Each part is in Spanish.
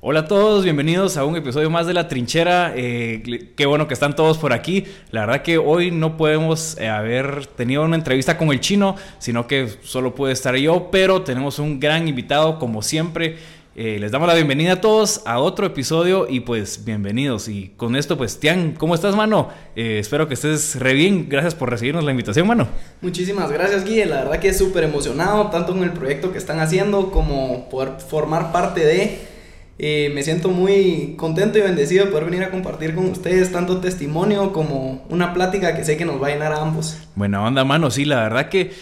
Hola a todos, bienvenidos a un episodio más de La Trinchera. Eh, qué bueno que están todos por aquí. La verdad que hoy no podemos eh, haber tenido una entrevista con el chino, sino que solo puede estar yo, pero tenemos un gran invitado como siempre. Eh, les damos la bienvenida a todos a otro episodio y pues bienvenidos. Y con esto pues Tian, ¿cómo estás mano? espero que estés re bien. Gracias por recibirnos la invitación mano. Muchísimas gracias Guille, la verdad que es súper emocionado tanto con el proyecto que están haciendo como por formar parte de... Eh, me siento muy contento y bendecido de poder venir a compartir con ustedes tanto testimonio como una plática que sé que nos va a llenar a ambos. Buena onda, mano. Sí, la verdad que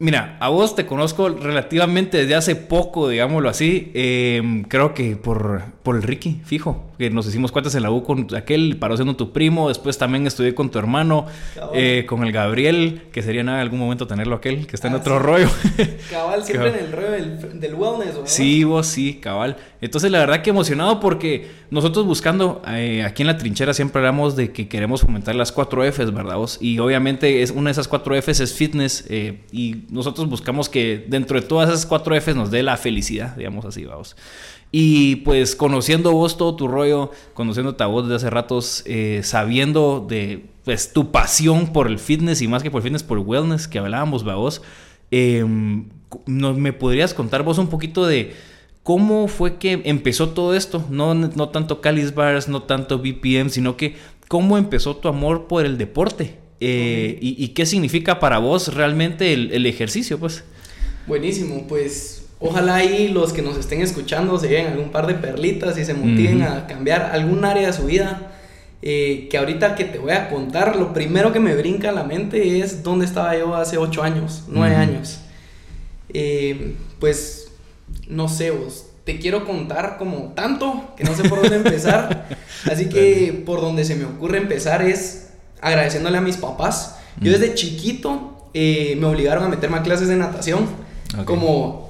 Mira, a vos te conozco relativamente desde hace poco, digámoslo así. Em, creo que por, por el Ricky, fijo. Que nos hicimos cuentas en la U con aquel, paró siendo tu primo. Después también estudié con tu hermano, eh, con el Gabriel, que sería nada en algún momento tenerlo aquel, que está en ah, otro rollo. Cabal, siempre en el rollo del, wellness, ¿verdad? Sí, vos sí, cabal. Entonces, la verdad que emocionado porque nosotros buscando, eh, aquí en la trinchera siempre hablamos de que queremos fomentar las cuatro Fs, ¿verdad vos? Y obviamente es, una de esas cuatro Fs es fitness eh, y nosotros buscamos que dentro de todas esas cuatro Fs nos dé la felicidad, digamos así, vamos. Y pues conociendo vos todo tu rollo, conociéndote a vos desde hace ratos, eh, sabiendo de pues, tu pasión por el fitness y más que por el fitness, por el wellness que hablábamos, vos, eh, ¿me podrías contar vos un poquito de cómo fue que empezó todo esto? No, no tanto Calis Bars, no tanto BPM, sino que cómo empezó tu amor por el deporte. Eh, y, qué significa para vos realmente el, ejercicio, pues. Buenísimo, pues ojalá ahí los que nos estén escuchando se lleven algún par de perlitas y se motiven a cambiar algún área de su vida. Eh, que ahorita que te voy a contar, lo primero que me brinca a la mente es dónde estaba yo hace ocho años, nueve años. Eh, pues, no sé, vos, te quiero contar como tanto que no sé por dónde empezar. Así que por donde se me ocurre empezar es agradeciéndole a mis papás. Yo desde chiquito eh, me obligaron a meterme a clases de natación como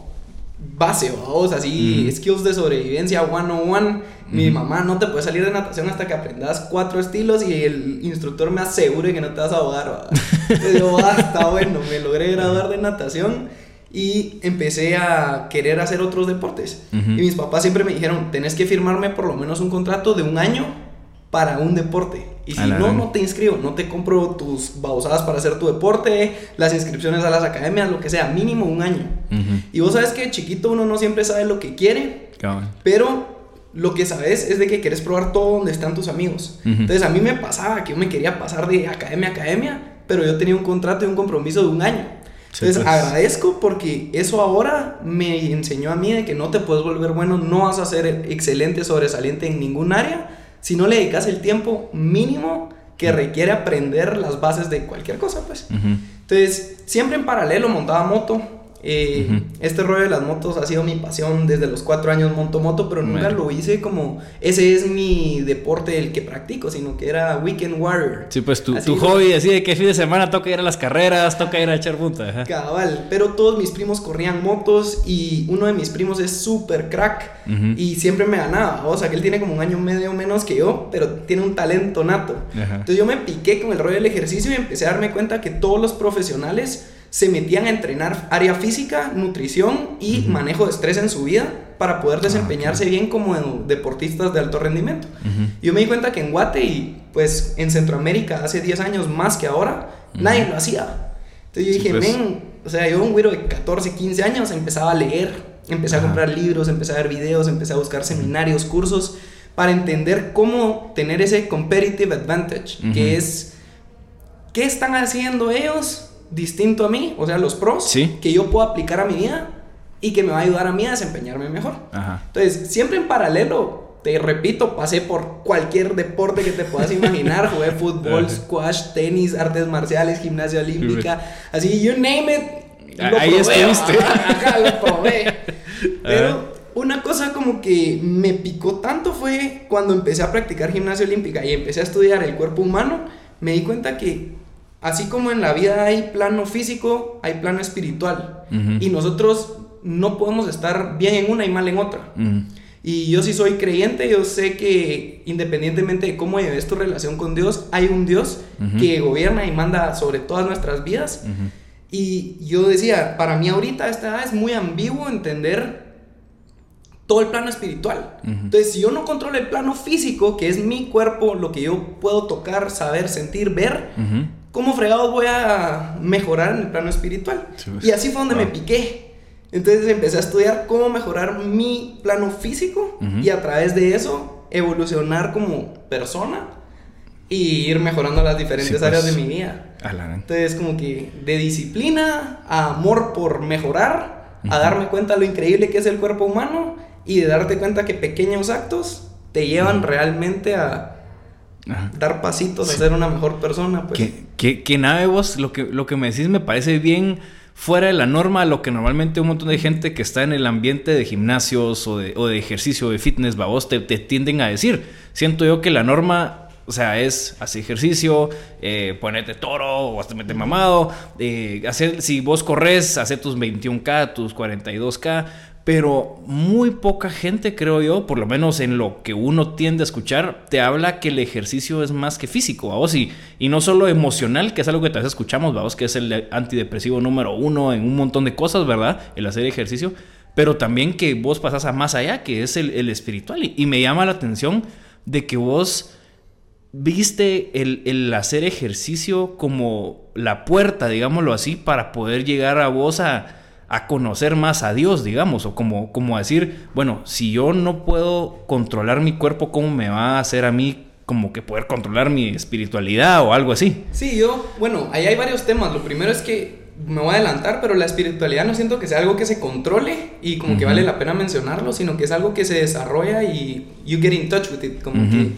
base, vamos, así, skills de sobrevivencia one on one. Mi mamá no te puede salir de natación hasta que aprendas cuatro estilos y el instructor me asegure que no te vas a ahogar. Yo, basta, bueno, me logré graduar de natación y empecé a querer hacer otros deportes. Y mis papás siempre me dijeron, tenés que firmarme por lo menos un contrato de un año para un deporte. Y si no, no te inscribo, no te compro tus babosadas para hacer tu deporte, las inscripciones a las academias, lo que sea, mínimo un año. Y vos sabes que chiquito uno no siempre sabe lo que quiere, pero lo que sabes es de que quieres probar todo donde están tus amigos. Entonces a mí me pasaba que yo me quería pasar de academia a academia, pero yo tenía un contrato y un compromiso de un año. Entonces pues. agradezco porque eso ahora me enseñó a mí de que no te puedes volver bueno, no vas a ser excelente, sobresaliente en ningún área si no le dedicas el tiempo mínimo que requiere aprender las bases de cualquier cosa, pues. Entonces, siempre en paralelo montaba moto, eh, este rollo de las motos ha sido mi pasión desde los cuatro años monto moto, pero nunca lo hice como ese es mi deporte el que practico, sino que era Weekend Warrior. Sí, pues tu, tu hobby, así de que fin de semana toca ir a las carreras, toca ir a echar punta. Cabal, pero todos mis primos corrían motos y uno de mis primos es súper crack y siempre me ganaba. O sea, que él tiene como un año medio menos que yo, pero tiene un talento nato. Entonces yo me piqué con el rollo del ejercicio y empecé a darme cuenta que todos los profesionales se metían a entrenar área física, nutrición y manejo de estrés en su vida para poder ah, desempeñarse bien como deportistas de alto rendimiento. Yo me di cuenta que en Guate y pues en Centroamérica hace 10 años más que ahora, nadie lo hacía. Entonces yo dije, pues. men, o sea, yo un güiro de 14, 15 años empezaba a leer, empecé a comprar libros, empecé a ver videos, empecé a buscar seminarios, cursos para entender cómo tener ese competitive advantage, que es qué están haciendo ellos distinto a mí, o sea, los pros, que yo puedo aplicar a mi vida y que me va a ayudar a mí a desempeñarme mejor. Entonces, siempre en paralelo, te repito, pasé por cualquier deporte que te puedas imaginar, jugué fútbol, squash, tenis, artes marciales, gimnasia olímpica, así, you name it. Ahí estuviste. Lo probé. Pero una cosa como que me picó tanto fue cuando empecé a practicar gimnasia olímpica y empecé a estudiar el cuerpo humano, me di cuenta que así como en la vida hay plano físico, hay plano espiritual. Y nosotros no podemos estar bien en una y mal en otra. Y yo sí soy creyente, yo sé que independientemente de cómo lleves tu relación con Dios, hay un Dios que gobierna y manda sobre todas nuestras vidas. Y yo decía, para mí ahorita esta edad es muy ambiguo entender todo el plano espiritual. Entonces, si yo no controlo el plano físico, que es mi cuerpo, lo que yo puedo tocar, saber, sentir, ver, ¿cómo fregado voy a mejorar en el plano espiritual? Pues. Y así fue donde me piqué. Entonces empecé a estudiar cómo mejorar mi plano físico y a través de eso evolucionar como persona y ir mejorando las diferentes áreas de pues. mi vida. Entonces como que de disciplina a amor por mejorar, a darme cuenta lo increíble que es el cuerpo humano y de darte cuenta que pequeños actos te llevan realmente a dar pasitos a ser una mejor persona. Pues. Que, que, nave vos, lo que, lo que me decís me parece bien fuera de la norma lo que normalmente un montón de gente que está en el ambiente de gimnasios o de, o de ejercicio, de fitness, vos te, te tienden a decir. Siento yo que la norma o sea, es hacer ejercicio, eh, ponerte toro o hasta meter mamado. Eh, hacer, si vos corres, hacer tus 21K, tus 42K. Pero muy poca gente, creo yo, por lo menos en lo que uno tiende a escuchar, te habla que el ejercicio es más que físico, vamos, y, y no solo emocional, que es algo que tal vez escuchamos, vamos, que es el antidepresivo número uno en un montón de cosas, ¿verdad? El hacer ejercicio, pero también que vos pasas a más allá, que es el, espiritual. Y, y me llama la atención de que vos viste el, hacer ejercicio como la puerta, digámoslo así, para poder llegar a vos a, conocer más a Dios, digamos, o como, como decir, bueno, si yo no puedo controlar mi cuerpo, ¿cómo me va a hacer a mí como que poder controlar mi espiritualidad o algo así? Sí, yo, bueno, ahí hay varios temas. Lo primero es que me voy a adelantar, pero la espiritualidad no siento que sea algo que se controle y como que vale la pena mencionarlo, sino que es algo que se desarrolla y you get in touch with it, como que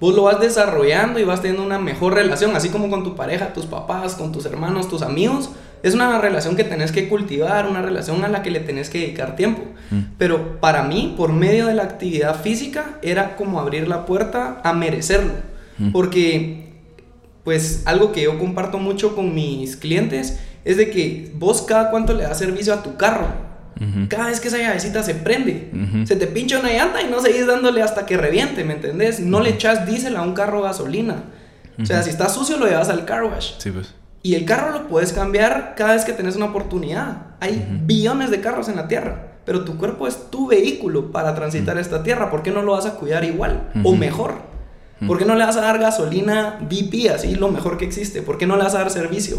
vos lo vas desarrollando y vas teniendo una mejor relación, así como con tu pareja, tus papás, con tus hermanos, tus amigos. Es una relación que tenés que cultivar, una relación a la que le tenés que dedicar tiempo. Mm. Pero para mí, por medio de la actividad física, era como abrir la puerta a merecerlo. Mm. Porque, pues, algo que yo comparto mucho con mis clientes es de que vos cada cuánto le das servicio a tu carro. Cada vez que esa llavecita se prende, se te pincha una llanta y no seguís dándole hasta que reviente, ¿me entendés? No le echas diésel a un carro gasolina. O sea, si está sucio lo llevas al car wash. Sí, pues. Y el carro lo puedes cambiar cada vez que tenés una oportunidad. Hay billones de carros en la tierra, pero tu cuerpo es tu vehículo para transitar esta tierra. ¿Por qué no lo vas a cuidar igual o mejor? ¿Por qué no le vas a dar gasolina BP, así lo mejor que existe? ¿Por qué no le vas a dar servicio?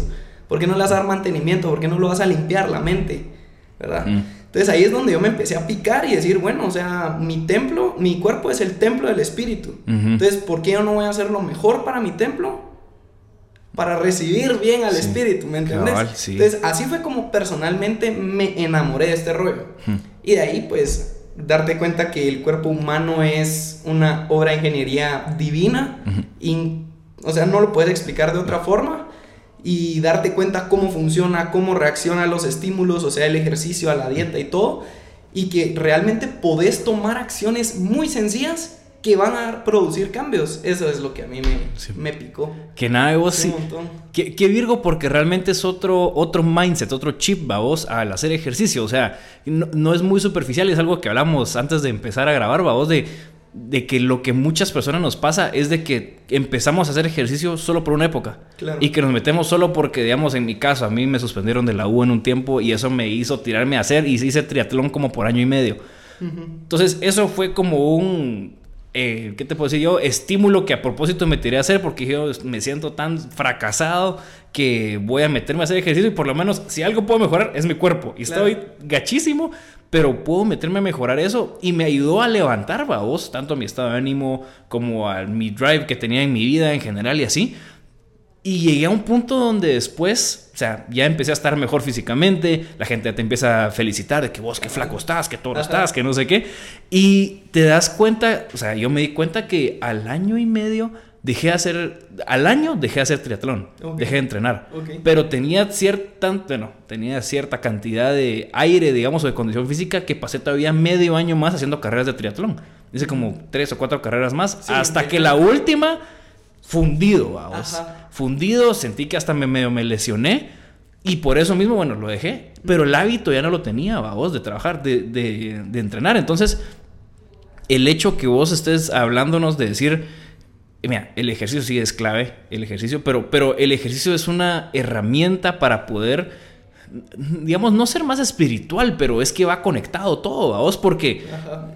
¿Por qué no le vas a dar mantenimiento? ¿Por qué no lo vas a limpiar la mente? ¿verdad? Entonces ahí es donde yo me empecé a picar y decir, bueno, o sea, mi templo, mi cuerpo es el templo del espíritu. Entonces, ¿por qué yo no voy a hacer lo mejor para mi templo? Para recibir bien al espíritu, ¿me entiendes? Entonces, así fue como personalmente me enamoré de este rollo. Y de ahí, pues, darte cuenta que el cuerpo humano es una obra de ingeniería divina. y, o sea, no lo puedes explicar de otra forma y darte cuenta cómo funciona, cómo reacciona a los estímulos, o sea, el ejercicio, a la dieta y todo, y que realmente podés tomar acciones muy sencillas que van a producir cambios. Eso es lo que a mí me, me picó. Que nada, vos sí. Que, Virgo, porque realmente es otro, otro mindset, otro chip, va vos, al hacer ejercicio. O sea, no, no, es muy superficial, es algo que hablamos antes de empezar a grabar, va vos, de de que lo que muchas personas nos pasa es de que empezamos a hacer ejercicio solo por una época. Y que nos metemos solo porque, digamos, en mi caso, a mí me suspendieron de la U en un tiempo y eso me hizo tirarme a hacer y hice triatlón como por año y medio. Entonces, eso fue como un, eh, ¿qué te puedo decir yo? Estímulo que a propósito me tiré a hacer porque yo me siento tan fracasado que voy a meterme a hacer ejercicio y por lo menos si algo puedo mejorar es mi cuerpo. Y estoy gachísimo, pero puedo meterme a mejorar eso y me ayudó a levantar, vos, tanto a mi estado de ánimo como a mi drive que tenía en mi vida en general y así. Y llegué a un punto donde después, o sea, ya empecé a estar mejor físicamente, la gente te empieza a felicitar de que vos qué flaco estás, que toro estás, que no sé qué. Y te das cuenta, o sea, yo me di cuenta que al año y medio dejé de hacer, al año dejé de hacer triatlón, dejé de entrenar, pero tenía cierta, bueno, tenía cierta cantidad de aire, digamos, o de condición física que pasé todavía medio año más haciendo carreras de triatlón. Hice como tres o cuatro carreras más, hasta que la última, fundido, vamos. Fundido, sentí que hasta me medio me lesioné. Y por eso mismo, bueno, lo dejé. Pero el hábito ya no lo tenía, vos, de trabajar, de, de, de entrenar. Entonces, el hecho que vos estés hablándonos de decir, Mira, el ejercicio sí es clave, el ejercicio, pero, pero el ejercicio es una herramienta para poder digamos, no ser más espiritual, pero es que va conectado todo, vos, porque,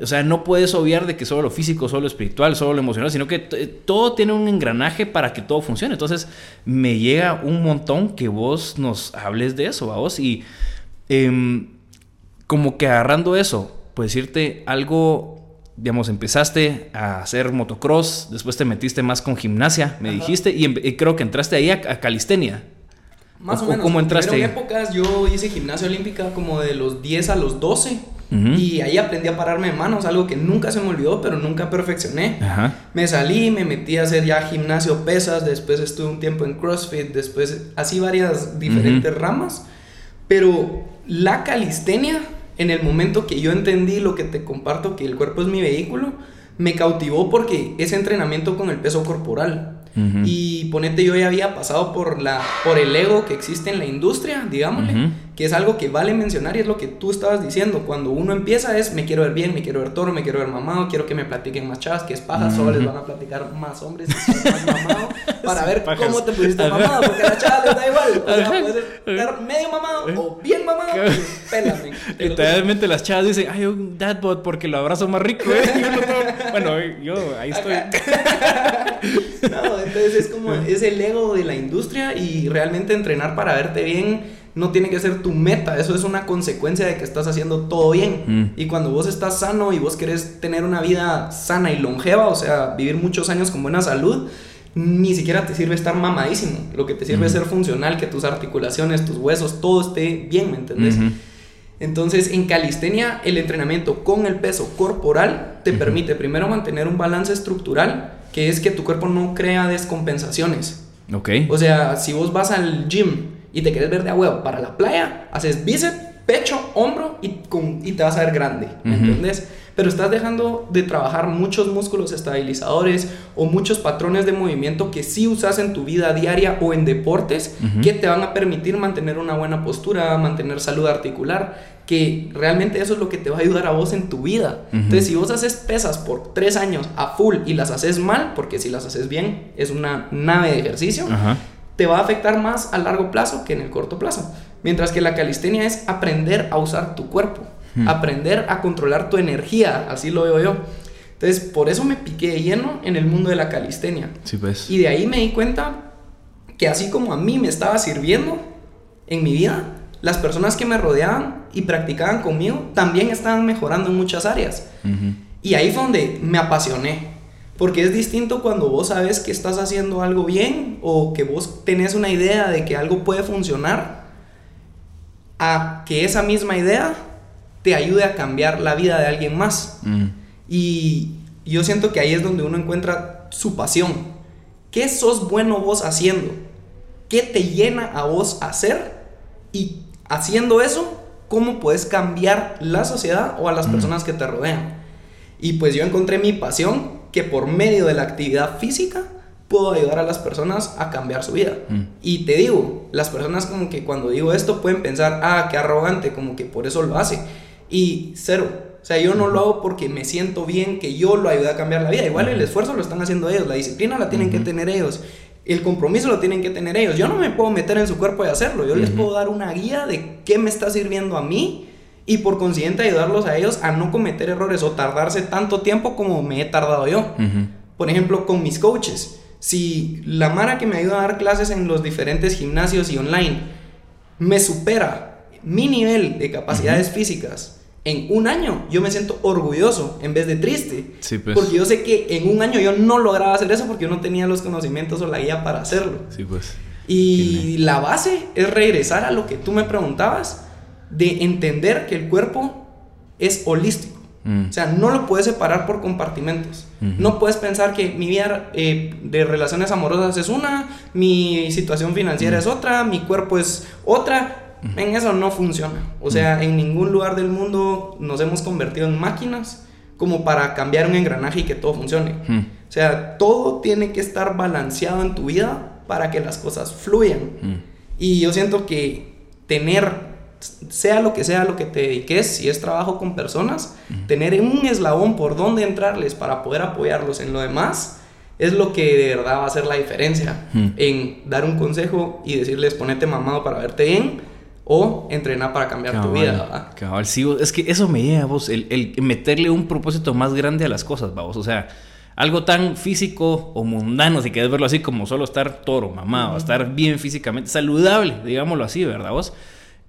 o sea, no puedes obviar de que solo lo físico, solo lo espiritual, solo lo emocional, sino que todo tiene un engranaje para que todo funcione. Entonces, me llega un montón que vos nos hables de eso, vos, y em, como que agarrando eso, pues decirte algo digamos, empezaste a hacer motocross, después te metiste más con gimnasia, me dijiste, y, creo que entraste ahí a, a calistenia. Más o, menos. ¿Cómo entraste? En épocas yo hice gimnasia olímpica como de los 10 a los 12. Y ahí aprendí a pararme de manos, algo que nunca se me olvidó, pero nunca perfeccioné. Me salí, me metí a hacer ya gimnasio pesas, después estuve un tiempo en CrossFit, después así varias diferentes ramas. Pero la calistenia, en el momento que yo entendí lo que te comparto, que el cuerpo es mi vehículo, me cautivó porque es entrenamiento con el peso corporal. Y ponete, yo ya había pasado por, la, por el ego que existe en la industria, digámosle, que es algo que vale mencionar y es lo que tú estabas diciendo. Cuando uno empieza es, me quiero ver bien, me quiero ver toro, me quiero ver mamado, quiero que me platiquen más chavas, que es paja, solo les van a platicar más hombres, más mamado, para ver cómo te pusiste mamado, porque a la chava les da igual. O sea, puedes estar medio mamado o bien mamado, pues, pélame. Literalmente las chavas dicen, ay, un dadbot porque lo abrazo más rico, ¿eh? bueno, yo ahí estoy. no, entonces es como, es el ego de la industria y realmente entrenar para verte bien no tiene que ser tu meta, eso es una consecuencia de que estás haciendo todo bien. Mm. Y cuando vos estás sano y vos querés tener una vida sana y longeva, o sea, vivir muchos años con buena salud, ni siquiera te sirve estar mamadísimo. Lo que te sirve es ser funcional, que tus articulaciones, tus huesos, todo esté bien, ¿me entendés? Entonces, en calistenia, el entrenamiento con el peso corporal te permite primero mantener un balance estructural que es que tu cuerpo no crea descompensaciones. Ok. O sea, si vos vas al gym y te quieres ver de a huevo para la playa, haces bíceps, pecho, hombro y, con, y te vas a ver grande. ¿Me entiendes? pero estás dejando de trabajar muchos músculos estabilizadores o muchos patrones de movimiento que sí usas en tu vida diaria o en deportes que te van a permitir mantener una buena postura, mantener salud articular, que realmente eso es lo que te va a ayudar a vos en tu vida. Entonces, si vos haces pesas por tres años a full y las haces mal, porque si las haces bien es una nave de ejercicio, te va a afectar más a largo plazo que en el corto plazo. Mientras que la calistenia es aprender a usar tu cuerpo. Hmm. Aprender a controlar tu energía, así lo veo yo. Entonces, por eso me piqué de lleno en el mundo de la calistenia. Sí, pues. Y de ahí me di cuenta que así como a mí me estaba sirviendo en mi vida, las personas que me rodeaban y practicaban conmigo también estaban mejorando en muchas áreas. Y ahí fue donde me apasioné. Porque es distinto cuando vos sabes que estás haciendo algo bien o que vos tenés una idea de que algo puede funcionar, a que esa misma idea te ayude a cambiar la vida de alguien más. Mm. Y yo siento que ahí es donde uno encuentra su pasión. ¿Qué sos bueno vos haciendo? ¿Qué te llena a vos hacer? Y haciendo eso, ¿cómo puedes cambiar la sociedad o a las mm. personas que te rodean? Y pues yo encontré mi pasión que por medio de la actividad física puedo ayudar a las personas a cambiar su vida. Mm. Y te digo, las personas como que cuando digo esto pueden pensar, ah, qué arrogante, como que por eso lo hace y cero. O sea, yo no lo hago porque me siento bien que yo lo ayude a cambiar la vida. Igual el esfuerzo lo están haciendo ellos, la disciplina la tienen que tener ellos, el compromiso lo tienen que tener ellos. Yo no me puedo meter en su cuerpo y hacerlo. Yo les puedo dar una guía de qué me está sirviendo a mí y por consiguiente ayudarlos a ellos a no cometer errores o tardarse tanto tiempo como me he tardado yo. Por ejemplo, con mis coaches. Si la Mara que me ayuda a dar clases en los diferentes gimnasios y online me supera mi nivel de capacidades físicas en un año, yo me siento orgulloso en vez de triste. Pues. Porque yo sé que en un año yo no lograba hacer eso porque yo no tenía los conocimientos o la guía para hacerlo. Sí, pues. Y la base es regresar a lo que tú me preguntabas, de entender que el cuerpo es holístico. Mm. O sea, no lo puedes separar por compartimentos. No puedes pensar que mi vida eh, de relaciones amorosas es una, mi situación financiera es otra, mi cuerpo es otra en eso no funciona. O sea, en ningún lugar del mundo nos hemos convertido en máquinas como para cambiar un engranaje y que todo funcione. O sea, todo tiene que estar balanceado en tu vida para que las cosas fluyan. Y yo siento que tener, sea lo que sea lo que te dediques, si es trabajo con personas, tener un eslabón por donde entrarles para poder apoyarlos en lo demás, es lo que de verdad va a hacer la diferencia en dar un consejo y decirles ponete mamado para verte bien o entrenar para cambiar tu vida. ¿verdad? Cabal, sí, es que eso me lleva, vos, el, el meterle un propósito más grande a las cosas, vamos. O sea, algo tan físico o mundano, si quieres verlo así, como solo estar toro, mamado, estar bien físicamente, saludable, digámoslo así, ¿verdad vos?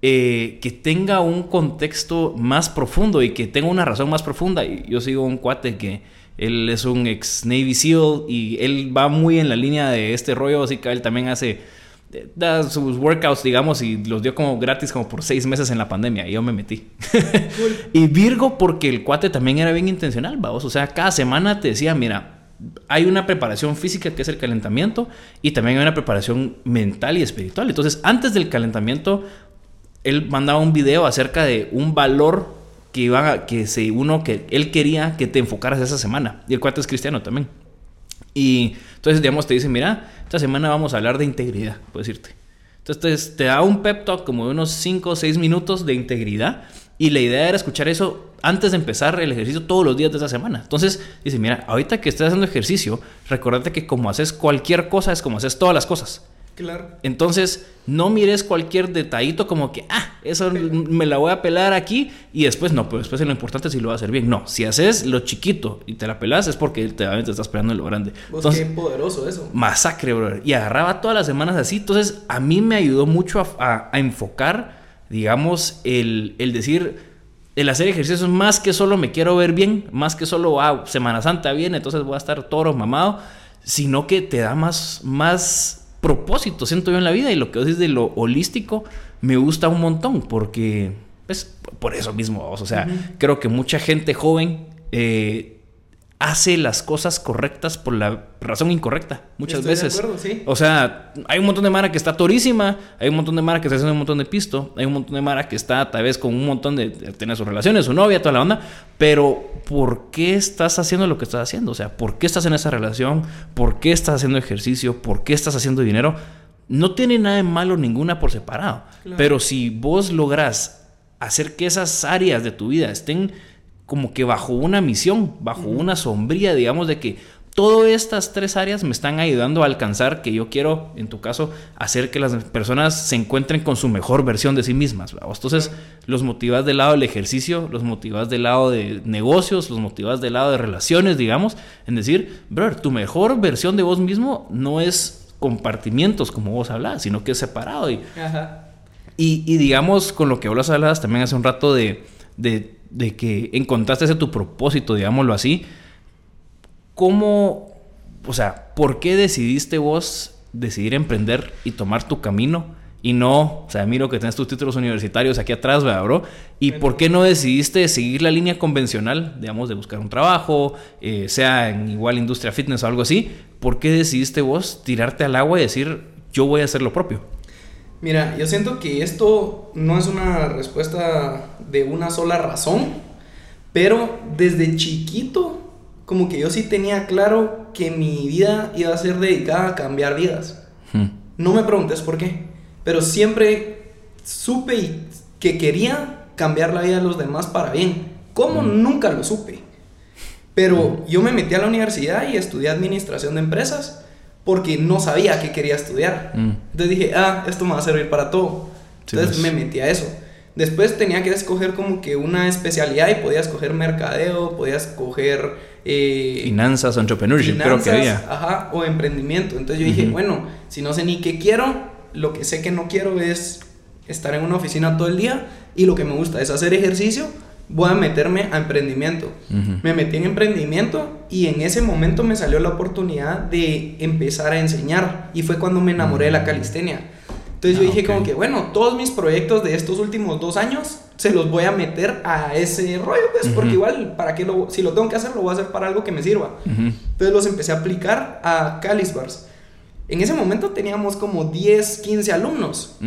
Eh, que tenga un contexto más profundo y que tenga una razón más profunda. Yo sigo un cuate que él es un ex Navy SEAL y él va muy en la línea de este rollo, así que él también hace eh, da sus workouts, digamos, y los dio como gratis como por seis meses en la pandemia. Y yo me metí. y Virgo, porque el cuate también era bien intencional, vamos. O sea, cada semana te decía, mira, hay una preparación física que es el calentamiento y también hay una preparación mental y espiritual. Entonces, antes del calentamiento, él mandaba un video acerca de un valor que iba que se, uno que él quería que te enfocaras esa semana. Y el cuate es cristiano también. Y entonces, digamos, te dice, mira, esta semana vamos a hablar de integridad, puedo decirte. Entonces te da un pep talk como de unos 5 o 6 minutos de integridad y la idea era escuchar eso antes de empezar el ejercicio todos los días de esa semana. Entonces dice, mira, ahorita que estás haciendo ejercicio, recordate que como haces cualquier cosa es como haces todas las cosas. Claro. Entonces, no mires cualquier detallito como que, ah, eso me la voy a pelar aquí y después no, pero después lo importante es si lo vas a hacer bien. No, si haces lo chiquito y te la pelas es porque te, te estás pelando en lo grande. Entonces, qué poderoso eso. Masacre, brother. Y agarraba todas las semanas así. Entonces, a mí me ayudó mucho a, enfocar, digamos, el, el decir, el hacer ejercicios más que solo me quiero ver bien, más que solo, ah, Semana Santa viene, entonces voy a estar toro mamado, sino que te da más, más propósito, siento yo en la vida. Y lo que dices de lo holístico me gusta un montón porque, pues, por eso mismo, o sea, creo que mucha gente joven eh, hace las cosas correctas por la razón incorrecta muchas veces. O sea, hay un montón de Mara que está torísima, hay un montón de Mara que está haciendo un montón de pisto, hay un montón de Mara que está tal vez con un montón de, tener sus relaciones, su novia, toda la onda, pero ¿por qué estás haciendo lo que estás haciendo? O sea, ¿por qué estás en esa relación? ¿Por qué estás haciendo ejercicio? ¿Por qué estás haciendo dinero? No tiene nada de malo ninguna por separado, pero si vos lográs hacer que esas áreas de tu vida estén como que bajo una misión, bajo una sombría, digamos, de que todas estas tres áreas me están ayudando a alcanzar que yo quiero, en tu caso, hacer que las personas se encuentren con su mejor versión de sí mismas. Entonces, los motivas del lado del ejercicio, los motivas del lado de negocios, los motivas del lado de relaciones, digamos, en decir, brother, tu mejor versión de vos mismo no es compartimientos como vos hablas, sino que es separado. Y, y, digamos, con lo que vos hablabas también hace un rato de, de de que encontraste ese tu propósito, digámoslo así, ¿cómo, o sea, por qué decidiste vos decidir emprender y tomar tu camino? Y no, o sea, miro que tienes tus títulos universitarios aquí atrás, ¿verdad, bro? ¿Y por qué no decidiste seguir la línea convencional, digamos, de buscar un trabajo, eh, sea en igual industria fitness o algo así? ¿Por qué decidiste vos tirarte al agua y decir, yo voy a hacer lo propio? Mira, yo siento que esto no es una respuesta de una sola razón, pero desde chiquito, como que yo sí tenía claro que mi vida iba a ser dedicada a cambiar vidas. Hmm. No me preguntes por qué, pero siempre supe que quería cambiar la vida de los demás para bien. ¿Cómo? Hmm. Nunca lo supe. Pero hmm. yo me metí a la universidad y estudié administración de empresas porque no sabía qué quería estudiar. Mm. Entonces dije, ah, esto me va a servir para todo. Entonces pues. me metí a eso. Después tenía que escoger como que una especialidad y podía escoger mercadeo, podía escoger... Eh, finanzas, entrepreneurship, creo que había. Ajá, o emprendimiento. Entonces yo dije, bueno, si no sé ni qué quiero, lo que sé que no quiero es estar en una oficina todo el día y lo que me gusta es hacer ejercicio voy a meterme a emprendimiento. Me metí en emprendimiento y en ese momento me salió la oportunidad de empezar a enseñar y fue cuando me enamoré de la calistenia. Entonces yo ah, dije como que, bueno, todos mis proyectos de estos últimos dos años se los voy a meter a ese rollo, pues, porque igual, ¿para qué lo, si lo tengo que hacer, lo voy a hacer para algo que me sirva. Entonces los empecé a aplicar a Calisbars. En ese momento teníamos como 10, 15 alumnos.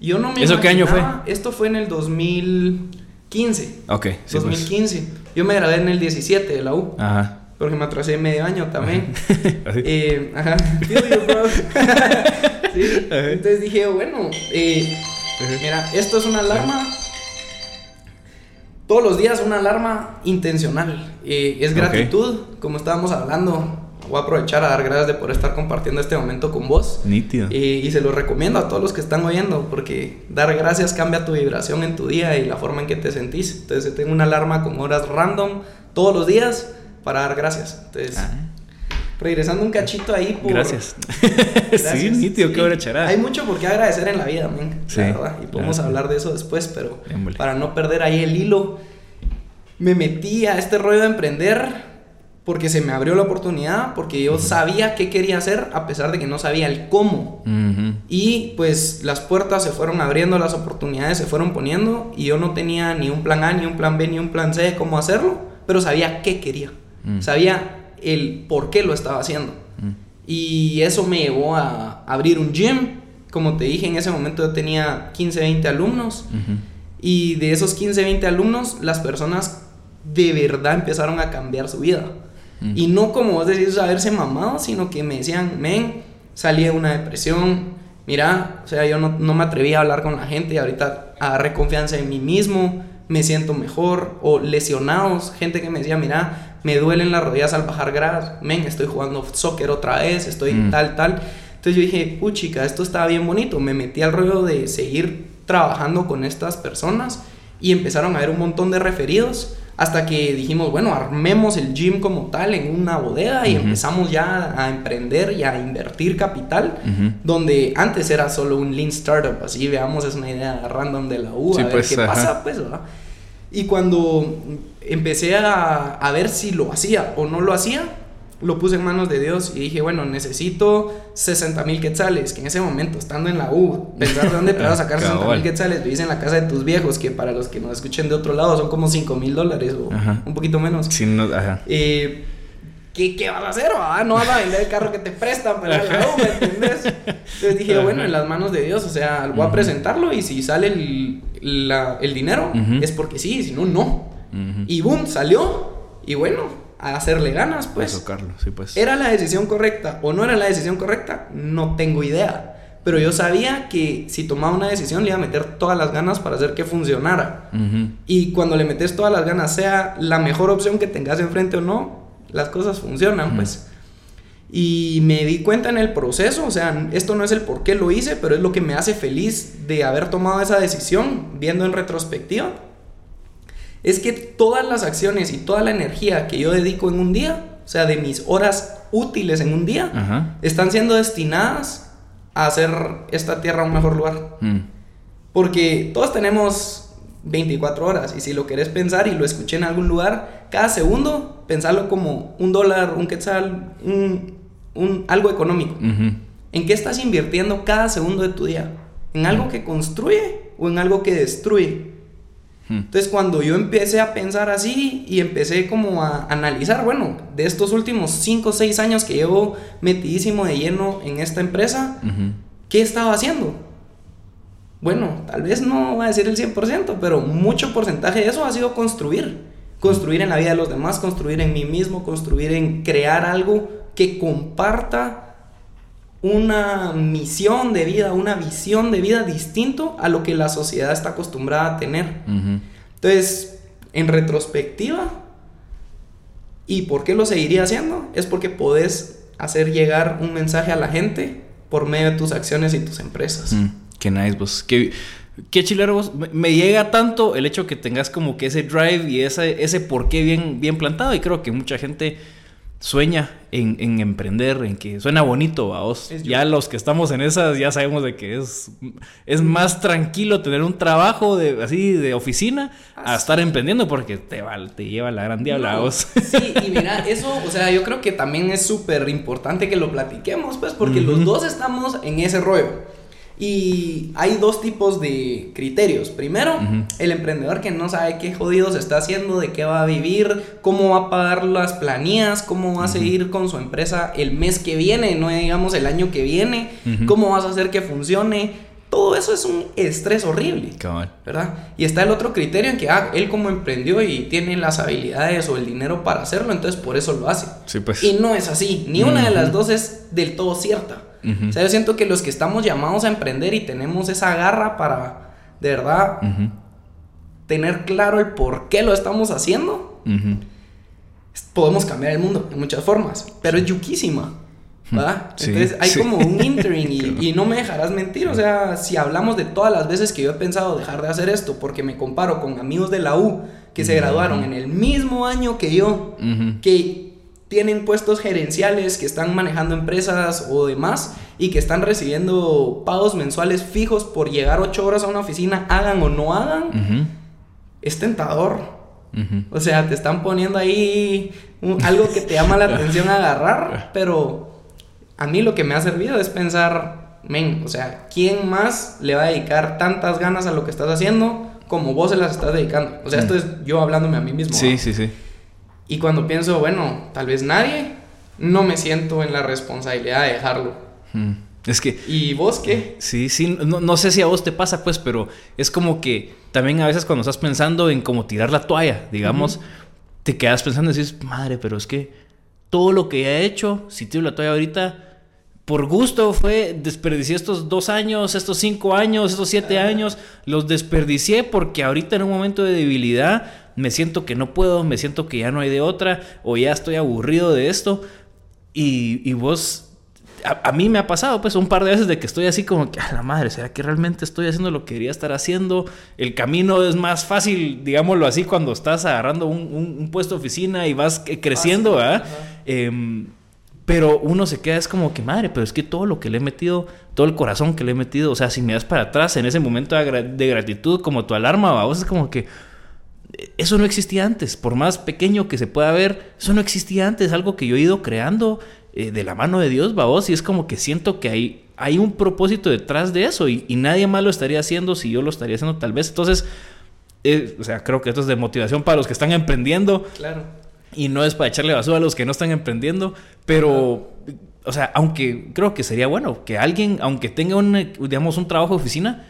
Yo no me ¿Eso qué año fue? Esto fue en el 2000... 15. Ok. 2015. Pues. Yo me gradué en el 17 de la U. Ajá. Porque me atrasé medio año también. eh, ajá. sí. Entonces dije, bueno, eh, mira, esto es una alarma. Todos los días una alarma intencional. Eh, es gratitud, como estábamos hablando voy a aprovechar a dar gracias de por estar compartiendo este momento con vos. Nítido. Y, y se lo recomiendo a todos los que están oyendo, porque dar gracias cambia tu vibración en tu día y la forma en que te sentís. Entonces, tengo una alarma con horas random todos los días para dar gracias. Entonces, Ah, regresando un cachito ahí por... gracias. Gracias. sí, nítido, Sí, qué hora charada. Hay mucho por qué agradecer en la vida, men, Sí, la verdad. Y podemos claro. hablar de eso después, pero para no perder ahí el hilo, me metí a este rollo de emprender porque se me abrió la oportunidad, porque yo sabía qué quería hacer a pesar de que no sabía el cómo. Ujú. Y pues las puertas se fueron abriendo, las oportunidades se fueron poniendo y yo no tenía ni un plan A, ni un plan B, ni un plan C de cómo hacerlo, pero sabía qué quería. Mm. Sabía el por qué lo estaba haciendo. Mm. Y eso me llevó a abrir un gym. Como te dije, en ese momento yo tenía 15, 20 alumnos. Y de esos 15, 20 alumnos, las personas de verdad empezaron a cambiar su vida. Mm. Y no como vos decís haberse mamado, sino que me decían, men, salí de una depresión. Mira, o sea, yo no, no me atrevía a hablar con la gente y ahorita agarré confianza en mí mismo, me siento mejor. O lesionados, gente que me decía, mira, me duelen las rodillas al bajar gradas. Men, estoy jugando soccer otra vez, estoy Mm. tal, tal. Entonces yo dije, puchica, esto está bien bonito. Me metí al rollo de seguir trabajando con estas personas y empezaron a haber un montón de referidos hasta que dijimos, bueno, armemos el gym como tal en una bodega y Ujú. empezamos ya a emprender y a invertir capital, Ujú. donde antes era solo un lean startup, así veamos, es una idea random de la U, Sí, a ver pues, qué ajá. pasa, pues, ¿verdad? Y cuando empecé a, a ver si lo hacía o no lo hacía, lo puse en manos de Dios y dije, bueno, necesito 60 mil quetzales, que en ese momento, estando en la U, pensar de dónde te vas a sacar 60 Cabal. mil quetzales, vivís en la casa de tus viejos, que para los que nos escuchen de otro lado son como 5 mil dólares o Ajá. un poquito menos. Sí, no, ajá. Eh, ¿qué, ¿Qué vas a hacer? va? No vas a vender el carro que te prestan para la U, ¿me entendés? Entonces dije, Ajá. bueno, en las manos de Dios, o sea, voy a presentarlo y si sale el, la- el dinero, es porque sí, si no, no. Y boom, salió. Y bueno, a hacerle ganas, A pues. tocarlo, sí, pues. ¿Era la decisión correcta o no era la decisión correcta? No tengo idea. Pero yo sabía que si tomaba una decisión le iba a meter todas las ganas para hacer que funcionara. Ujú. Y cuando le metes todas las ganas, sea la mejor opción que tengas enfrente o no, las cosas funcionan, Ujú. pues. Y me di cuenta en el proceso, o sea, esto no es el por qué lo hice, pero es lo que me hace feliz de haber tomado esa decisión, viendo en retrospectiva. Es que todas las acciones y toda la energía que yo dedico en un día, o sea, de mis horas útiles en un día, Ajá. están siendo destinadas a hacer esta tierra un mejor lugar. Mm. Porque todos tenemos 24 horas y si lo querés pensar y lo escuché en algún lugar, cada segundo pensarlo como un dólar, un quetzal, un, un- algo económico. ¿En qué estás invirtiendo cada segundo de tu día? ¿En algo que construye o en algo que destruye? Mm. Entonces cuando yo empecé a pensar así y empecé como a analizar, bueno, de estos últimos 5 o 6 años que llevo metidísimo de lleno en esta empresa. ¿qué estaba haciendo? Bueno, tal vez no va a decir el 100%, pero mucho porcentaje de eso ha sido construir. Construir en la vida de los demás, construir en mí mismo, construir en crear algo que comparta una misión de vida, una visión de vida distinto a lo que la sociedad está acostumbrada a tener. Entonces, en retrospectiva, ¿y por qué lo seguiría haciendo? Es porque podés hacer llegar un mensaje a la gente por medio de tus acciones y tus empresas. Mm, Qué nice, vos. Qué, qué chilero vos. Me, me llega tanto el hecho que tengas como que ese drive y ese, ese porqué bien, bien plantado. Y creo que mucha gente sueña en, en emprender, en que suena bonito a vos. Es yo. Ya los que estamos en esas ya sabemos de que es, es más tranquilo tener un trabajo de, así de oficina a estar emprendiendo porque te, va, te lleva la gran diabla a No, vos. Sí, y mira, eso, o sea, yo creo que también es súper importante que lo platiquemos, pues, porque los dos estamos en ese rollo. Y hay dos tipos de criterios. Primero, el emprendedor que no sabe qué jodidos está haciendo, de qué va a vivir, cómo va a pagar las planillas, cómo va a seguir con su empresa el mes que viene, no digamos el año que viene, cómo vas a hacer que funcione. Todo eso es un estrés horrible. ¿verdad? Y está el otro criterio en que ah, él como emprendió y tiene las habilidades o el dinero para hacerlo, entonces por eso lo hace. Sí, pues. Y no es así, ni una de las dos es del todo cierta. Ujú. O sea, yo siento que los que estamos llamados a emprender y tenemos esa garra para, de verdad, Ujú. tener claro el por qué lo estamos haciendo, Ujú. es podemos cambiar el mundo en muchas formas, pero es yuquísima. ¿verdad? Sí, Entonces hay sí. como un interim y, y no me dejarás mentir, o sea, si hablamos de todas las veces que yo he pensado dejar de hacer esto porque me comparo con amigos de la U que se graduaron en el mismo año que yo, que tienen puestos gerenciales, que están manejando empresas o demás y que están recibiendo pagos mensuales fijos por llegar ocho horas a una oficina, hagan o no hagan, Ujú. es tentador. Ujú. O sea, te están poniendo ahí un- algo que te llama la atención agarrar, pero a mí lo que me ha servido es pensar, men, o sea, ¿quién más le va a dedicar tantas ganas a lo que estás haciendo como vos se las estás dedicando? O sea, esto es yo hablándome a mí mismo. Sí, ¿va? sí, sí. Y cuando pienso, bueno, tal vez nadie, no me siento en la responsabilidad de dejarlo. Mm. Es que ¿Y vos qué? Sí, sí, no, no sé si a vos te pasa, pues, pero es como que también a veces cuando estás pensando en cómo tirar la toalla, digamos, te quedas pensando y dices, madre, pero es que todo lo que he hecho, si tiro la toalla ahorita, por gusto fue, desperdicié estos dos años, estos cinco años, estos siete años, los desperdicié porque ahorita en un momento de debilidad me siento que no puedo, me siento que ya no hay de otra, o ya estoy aburrido de esto, y, y vos a, a mí me ha pasado pues un par de veces de que estoy así como que, a la madre, ¿será que realmente estoy haciendo lo que quería estar haciendo? El camino es más fácil, digámoslo así, cuando estás agarrando un, un- un puesto de oficina y vas eh, creciendo, ¿verdad? ajá. Pero uno se queda, es como que, madre, pero es que todo lo que le he metido, todo el corazón que le he metido, o sea, si me das para atrás en ese momento de, gra- de gratitud, como tu alarma, ¿va? vos es como que, eso no existía antes, por más pequeño que se pueda ver, eso no existía antes, algo que yo he ido creando eh, de la mano de Dios, vos, y es como que siento que hay, hay un propósito detrás de eso y, y nadie más lo estaría haciendo si yo lo estaría haciendo tal vez. Entonces, eh, o sea, creo que esto es de motivación para los que están emprendiendo Claro. Y no es para echarle basura a los que no están emprendiendo, pero, o sea, aunque creo que sería bueno que alguien, aunque tenga un, digamos, un trabajo de oficina,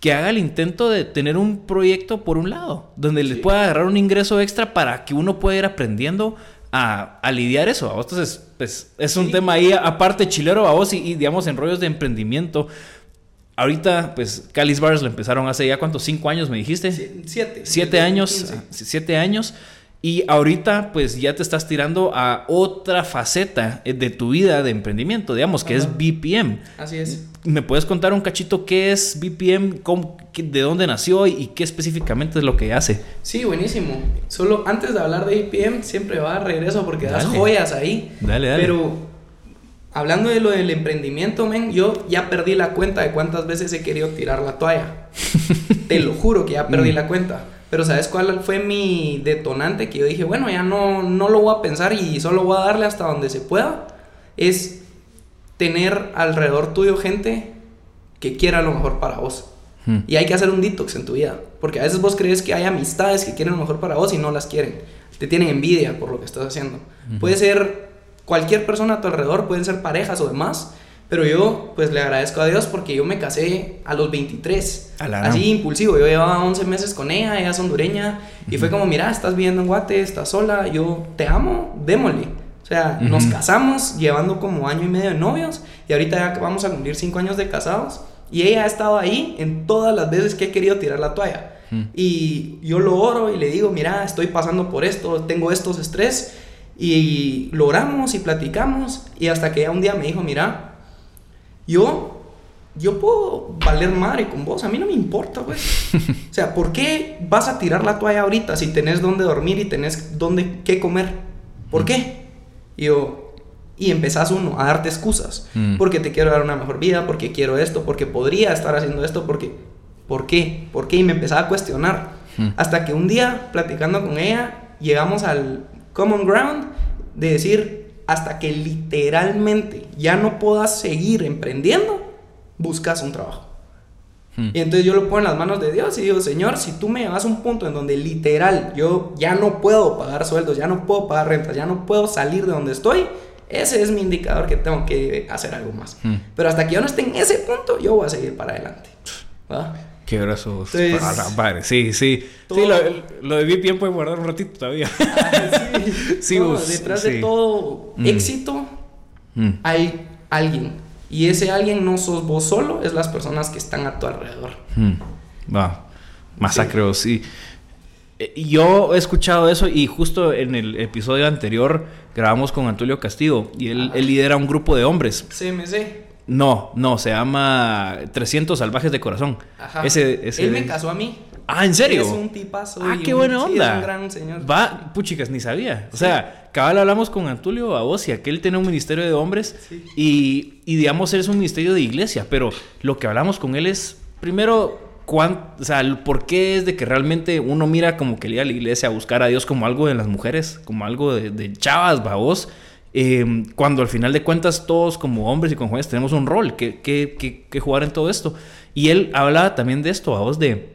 que haga el intento de tener un proyecto por un lado, donde Sí. pueda agarrar un ingreso extra para que uno pueda ir aprendiendo a, a lidiar eso. ¿va? Entonces, pues, es un Sí. tema ahí aparte chilero a vos y, y, digamos, en rollos de emprendimiento. Ahorita, pues, Calis Bars lo empezaron hace ya, ¿cuántos? ¿Cinco años me dijiste? Sie- Siete. Siete años, 2015. ah, siete años. Y ahorita, pues ya te estás tirando a otra faceta eh, de tu vida de emprendimiento, digamos, que Ajá. es BPM. Así es. ¿Me puedes contar un cachito qué es BPM, cómo- qué- de dónde nació y, y qué específicamente es lo que hace? Sí, buenísimo. Solo antes de hablar de IPM, siempre va a regreso porque das joyas ahí. Dale, dale. Pero hablando de lo del emprendimiento, men, yo ya perdí la cuenta de cuántas veces he querido tirar la toalla. Te lo juro que ya perdí Mm. la cuenta. Pero ¿sabes cuál fue mi detonante? Que yo dije, bueno, ya no, no lo voy a pensar y solo voy a darle hasta donde se pueda. Es tener alrededor tuyo gente que quiera lo mejor para vos. Hmm. Y hay que hacer un detox en tu vida. Porque a veces vos crees que hay amistades que quieren lo mejor para vos y no las quieren. Te tienen envidia por lo que estás haciendo. Puede ser cualquier persona a tu alrededor, pueden ser parejas o demás. Pero yo, pues le agradezco a Dios porque yo me casé a los 23. A la así impulsivo. Yo llevaba 11 meses con ella, ella es hondureña. Y fue como, mira, estás viviendo en Guate, estás sola, yo te amo, démosle. O sea, nos casamos llevando como año y medio de novios. Y ahorita ya vamos a cumplir 5 años de casados. Y ella ha estado ahí en todas las veces que he querido tirar la toalla. Y yo lo oro y le digo, mira, estoy pasando por esto, tengo estos estrés. Y logramos y platicamos. Y hasta que ella un día me dijo, mira, yo, yo puedo valer madre con vos, a mí no me importa, güey. o sea, ¿por qué vas a tirar la toalla ahorita si tenés dónde dormir y tenés dónde qué comer? ¿Por qué? Y yo, y empezás uno a darte excusas. Mm. Porque te quiero dar una mejor vida, porque quiero esto, porque podría estar haciendo esto, porque... ¿Por qué? ¿Por qué? Y me empezaba a cuestionar. Mm. Hasta que un día, platicando con ella, llegamos al common ground de decir, hasta que literalmente ya no puedas seguir emprendiendo, buscas un trabajo. Hmm. Y entonces yo lo pongo en las manos de Dios y digo, Señor, si tú me llevas a un punto en donde literal yo ya no puedo pagar sueldos, ya no puedo pagar rentas, ya no puedo salir de donde estoy, ese es mi indicador que tengo que hacer algo más. Hmm. Pero hasta que yo no esté en ese punto, yo voy a seguir para adelante. ¿Va? Qué grosos. Entonces- Ah, padre. Sí, sí. Todo- Sí, lo, lo de VPN puede guardar un ratito todavía. Sí, No, vos, detrás sí. de todo Mm. éxito Mm. hay alguien. Y ese alguien no sos vos solo, es las personas que están a tu alrededor. Mm. Va. Masacre, sí. Eh, Yo he escuchado eso y justo en el episodio anterior grabamos con Antonio Castillo y él, él lidera un grupo de hombres. CMC. No, no, se llama 300 Salvajes de Corazón. Ajá. Ese, ese- Él me casó a mí. Ah, ¿en serio? Es un tipazo. Ah, qué un- buena sí, onda. es un gran señor. Va, puchicas, ni sabía. O sea, cabal hablamos con Antulio a vos y aquel tiene un ministerio de hombres Sí. y, y digamos, él es un ministerio de iglesia, pero lo que hablamos con él es, primero, cuán, o sea, por qué es de que realmente uno mira como que ir a la iglesia a buscar a Dios como algo de las mujeres, como algo de, de chavas, babos. Eh, cuando al final de cuentas todos como hombres y como jóvenes tenemos un rol que, que, que- que jugar en todo esto. Y él hablaba también de esto, babos, de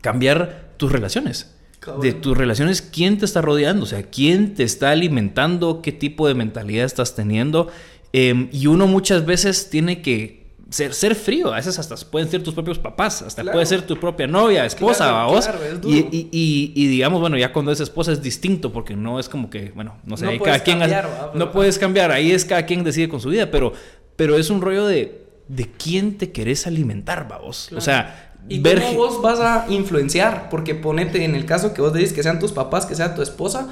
cambiar tus relaciones. Cabrón. De tus relaciones, quién te está rodeando, o sea, quién te está alimentando, qué tipo de mentalidad estás teniendo. Eh, y uno muchas veces tiene que ser, ser frío, a veces hasta pueden ser tus propios papás, hasta Claro. puede ser tu propia novia, esposa, Claro, vos. claro, es duro. y, y- y- y digamos, bueno, ya cuando es esposa es distinto, porque no es como que, bueno, no sé, No ahí puedes cada quien hace- cambiar, no puedes cambiar, ahí es cada quien decide con su vida, pero, pero es un rollo de, de quién te querés alimentar, vos. O sea, ¿Y ver cómo vos vas a influenciar? Porque ponete en el caso que vos decís que sean tus papás, que sea tu esposa,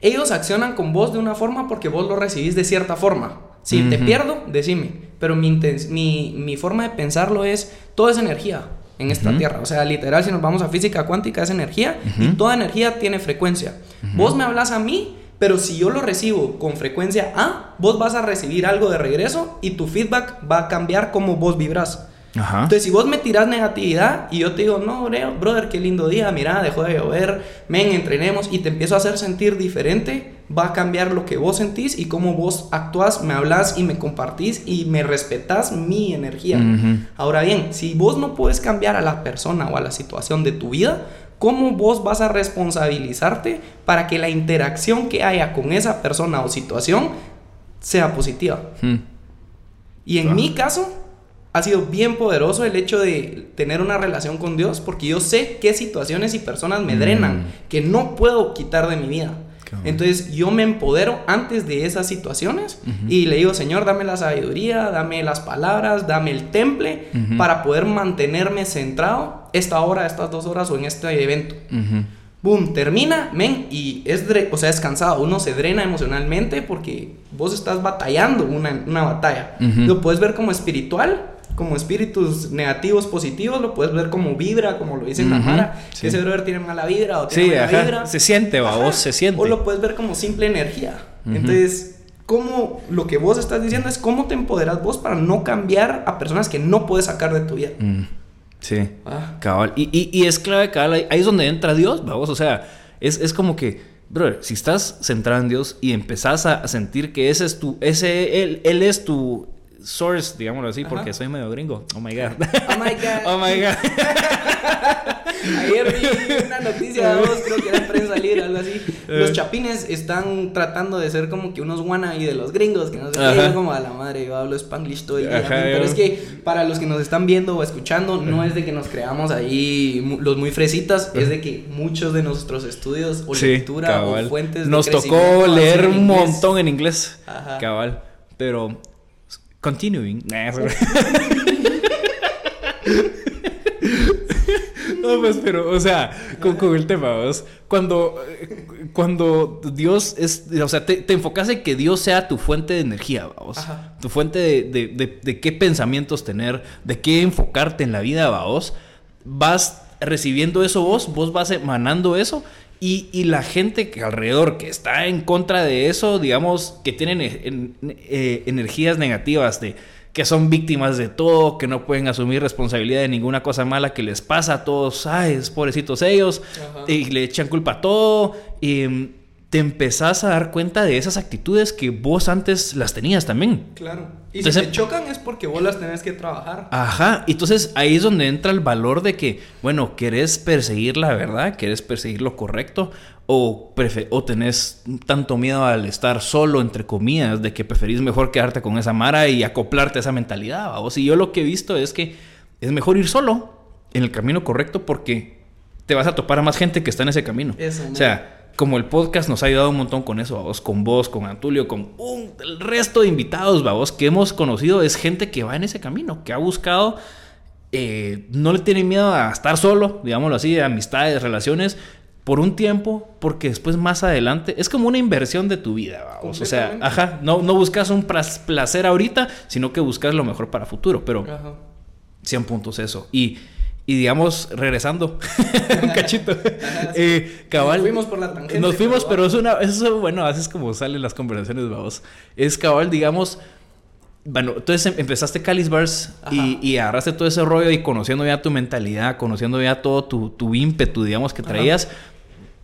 ellos accionan con vos de una forma porque vos lo recibís de cierta forma. Si te pierdo, decime. Pero mi, mi, mi forma de pensarlo es, todo es energía en esta tierra. O sea, literal, si nos vamos a física cuántica, es energía y toda energía tiene frecuencia. Vos me hablas a mí, pero si yo lo recibo con frecuencia A, vos vas a recibir algo de regreso y tu feedback va a cambiar como vos vibras. Ajá. Entonces, si vos me tirás negatividad y yo te digo, no, bro- brother, qué lindo día, mira, dejó de llover, men, entrenemos y te empiezo a hacer sentir diferente, va a cambiar lo que vos sentís y cómo vos actúas, me hablas y me compartís y me respetás mi energía. Ahora bien, si vos no puedes cambiar a la persona o a la situación de tu vida, ¿cómo vos vas a responsabilizarte para que la interacción que haya con esa persona o situación sea positiva? Hmm. Y en mi caso, ha sido bien poderoso el hecho de tener una relación con Dios, porque yo sé qué situaciones y personas me Mm. drenan, que no puedo quitar de mi vida. Entonces yo me empodero antes de esas situaciones y le digo, Señor, dame la sabiduría, dame las palabras, dame el temple Ujú. para poder mantenerme centrado esta hora, estas dos horas o en este evento. Ujú. Boom, termina, men, y es, o sea, es cansado. Uno se drena emocionalmente porque vos estás batallando una, una batalla. Lo puedes ver como espiritual, como espíritus negativos, positivos. Lo puedes ver como vibra, como lo dicen la Ujú, Mara. sí. Que ese brother tiene mala vibra o tiene Sí, buena ajá. vibra. Se siente, va, vos se siente. O lo puedes ver como simple energía. Entonces, ¿cómo lo que vos estás diciendo es cómo te empoderas vos para no cambiar a personas que no puedes sacar de tu vida? Mm, Sí. Ah. Cabal. Y, y- y es clave, cabal, ahí, es donde entra Dios, vamos. O sea, es, es como que, brother, si estás centrado en Dios y empezás a, a sentir que ese es tu, ese, él, él es tu source, digámoslo así, Ajá. porque soy medio gringo. Oh my God. Oh my God. oh my God. Ayer vi una noticia de vos, creo que era en prensa libre, algo así. Los Eh. chapines están tratando de ser como que unos wannabe de los gringos, que no sé qué, como a la madre, yo hablo spanglish todo el día. Ajá, pero yo- es que para los que nos están viendo o escuchando, no es de que nos creamos ahí los muy fresitas, es de que muchos de nuestros estudios o Sí, lectura cabal. o fuentes de Nos tocó leer un montón en inglés. Ajá. Cabal. Pero, continuing. No, pues, pero, o sea, con, con el tema, ¿vos? Cuando, eh, cuando Dios es, o sea, te, te enfocas en que Dios sea tu fuente de energía, vamos. Ajá. Tu fuente de, de- de- de qué pensamientos tener, de qué enfocarte en la vida, vos. Vas recibiendo eso vos, vos vas emanando eso. Y, y la gente que alrededor que está en contra de eso, digamos, que tienen en- eh, energías negativas de que son víctimas de todo, que no pueden asumir responsabilidad de ninguna cosa mala que les pasa a todos, ay, pobrecitos ellos, Ajá. y le echan culpa a todo, y mm, te empezás a dar cuenta de esas actitudes que vos antes las tenías también. Claro. Y Entonces- si te chocan es porque vos las tenés que trabajar. Ajá, y entonces ahí es donde entra el valor de que, bueno, querés perseguir la verdad, querés perseguir lo correcto, o, o tenés tanto miedo al estar solo, entre comillas, de que preferís mejor quedarte con esa mara y acoplarte a esa mentalidad. O si yo lo que he visto es que es mejor ir solo en el camino correcto porque te vas a topar a más gente que está en ese camino. Eso, o sea, como el podcast nos ha ayudado un montón con eso, vos, con vos, con Antulio, con un, el resto de invitados, vos, que hemos conocido, es gente que va en ese camino, que ha buscado, eh, no le tiene miedo a estar solo, digámoslo así, amistades, relaciones, por un tiempo, porque después más adelante es como una inversión de tu vida, vamos. O sea, ajá, no, no buscas un placer ahorita, sino que buscas lo mejor para futuro, pero 100 puntos eso. Y, y digamos, regresando un cachito, eh, cabal. Nos fuimos por la tangente. Nos fuimos, pero, es una, eso, bueno, haces como salen las conversaciones, vamos. Es cabal, digamos bueno, entonces em, empezaste Calisbars y, y, agarraste todo ese rollo y conociendo ya tu mentalidad, conociendo ya todo tu, tu ímpetu, digamos, que traías,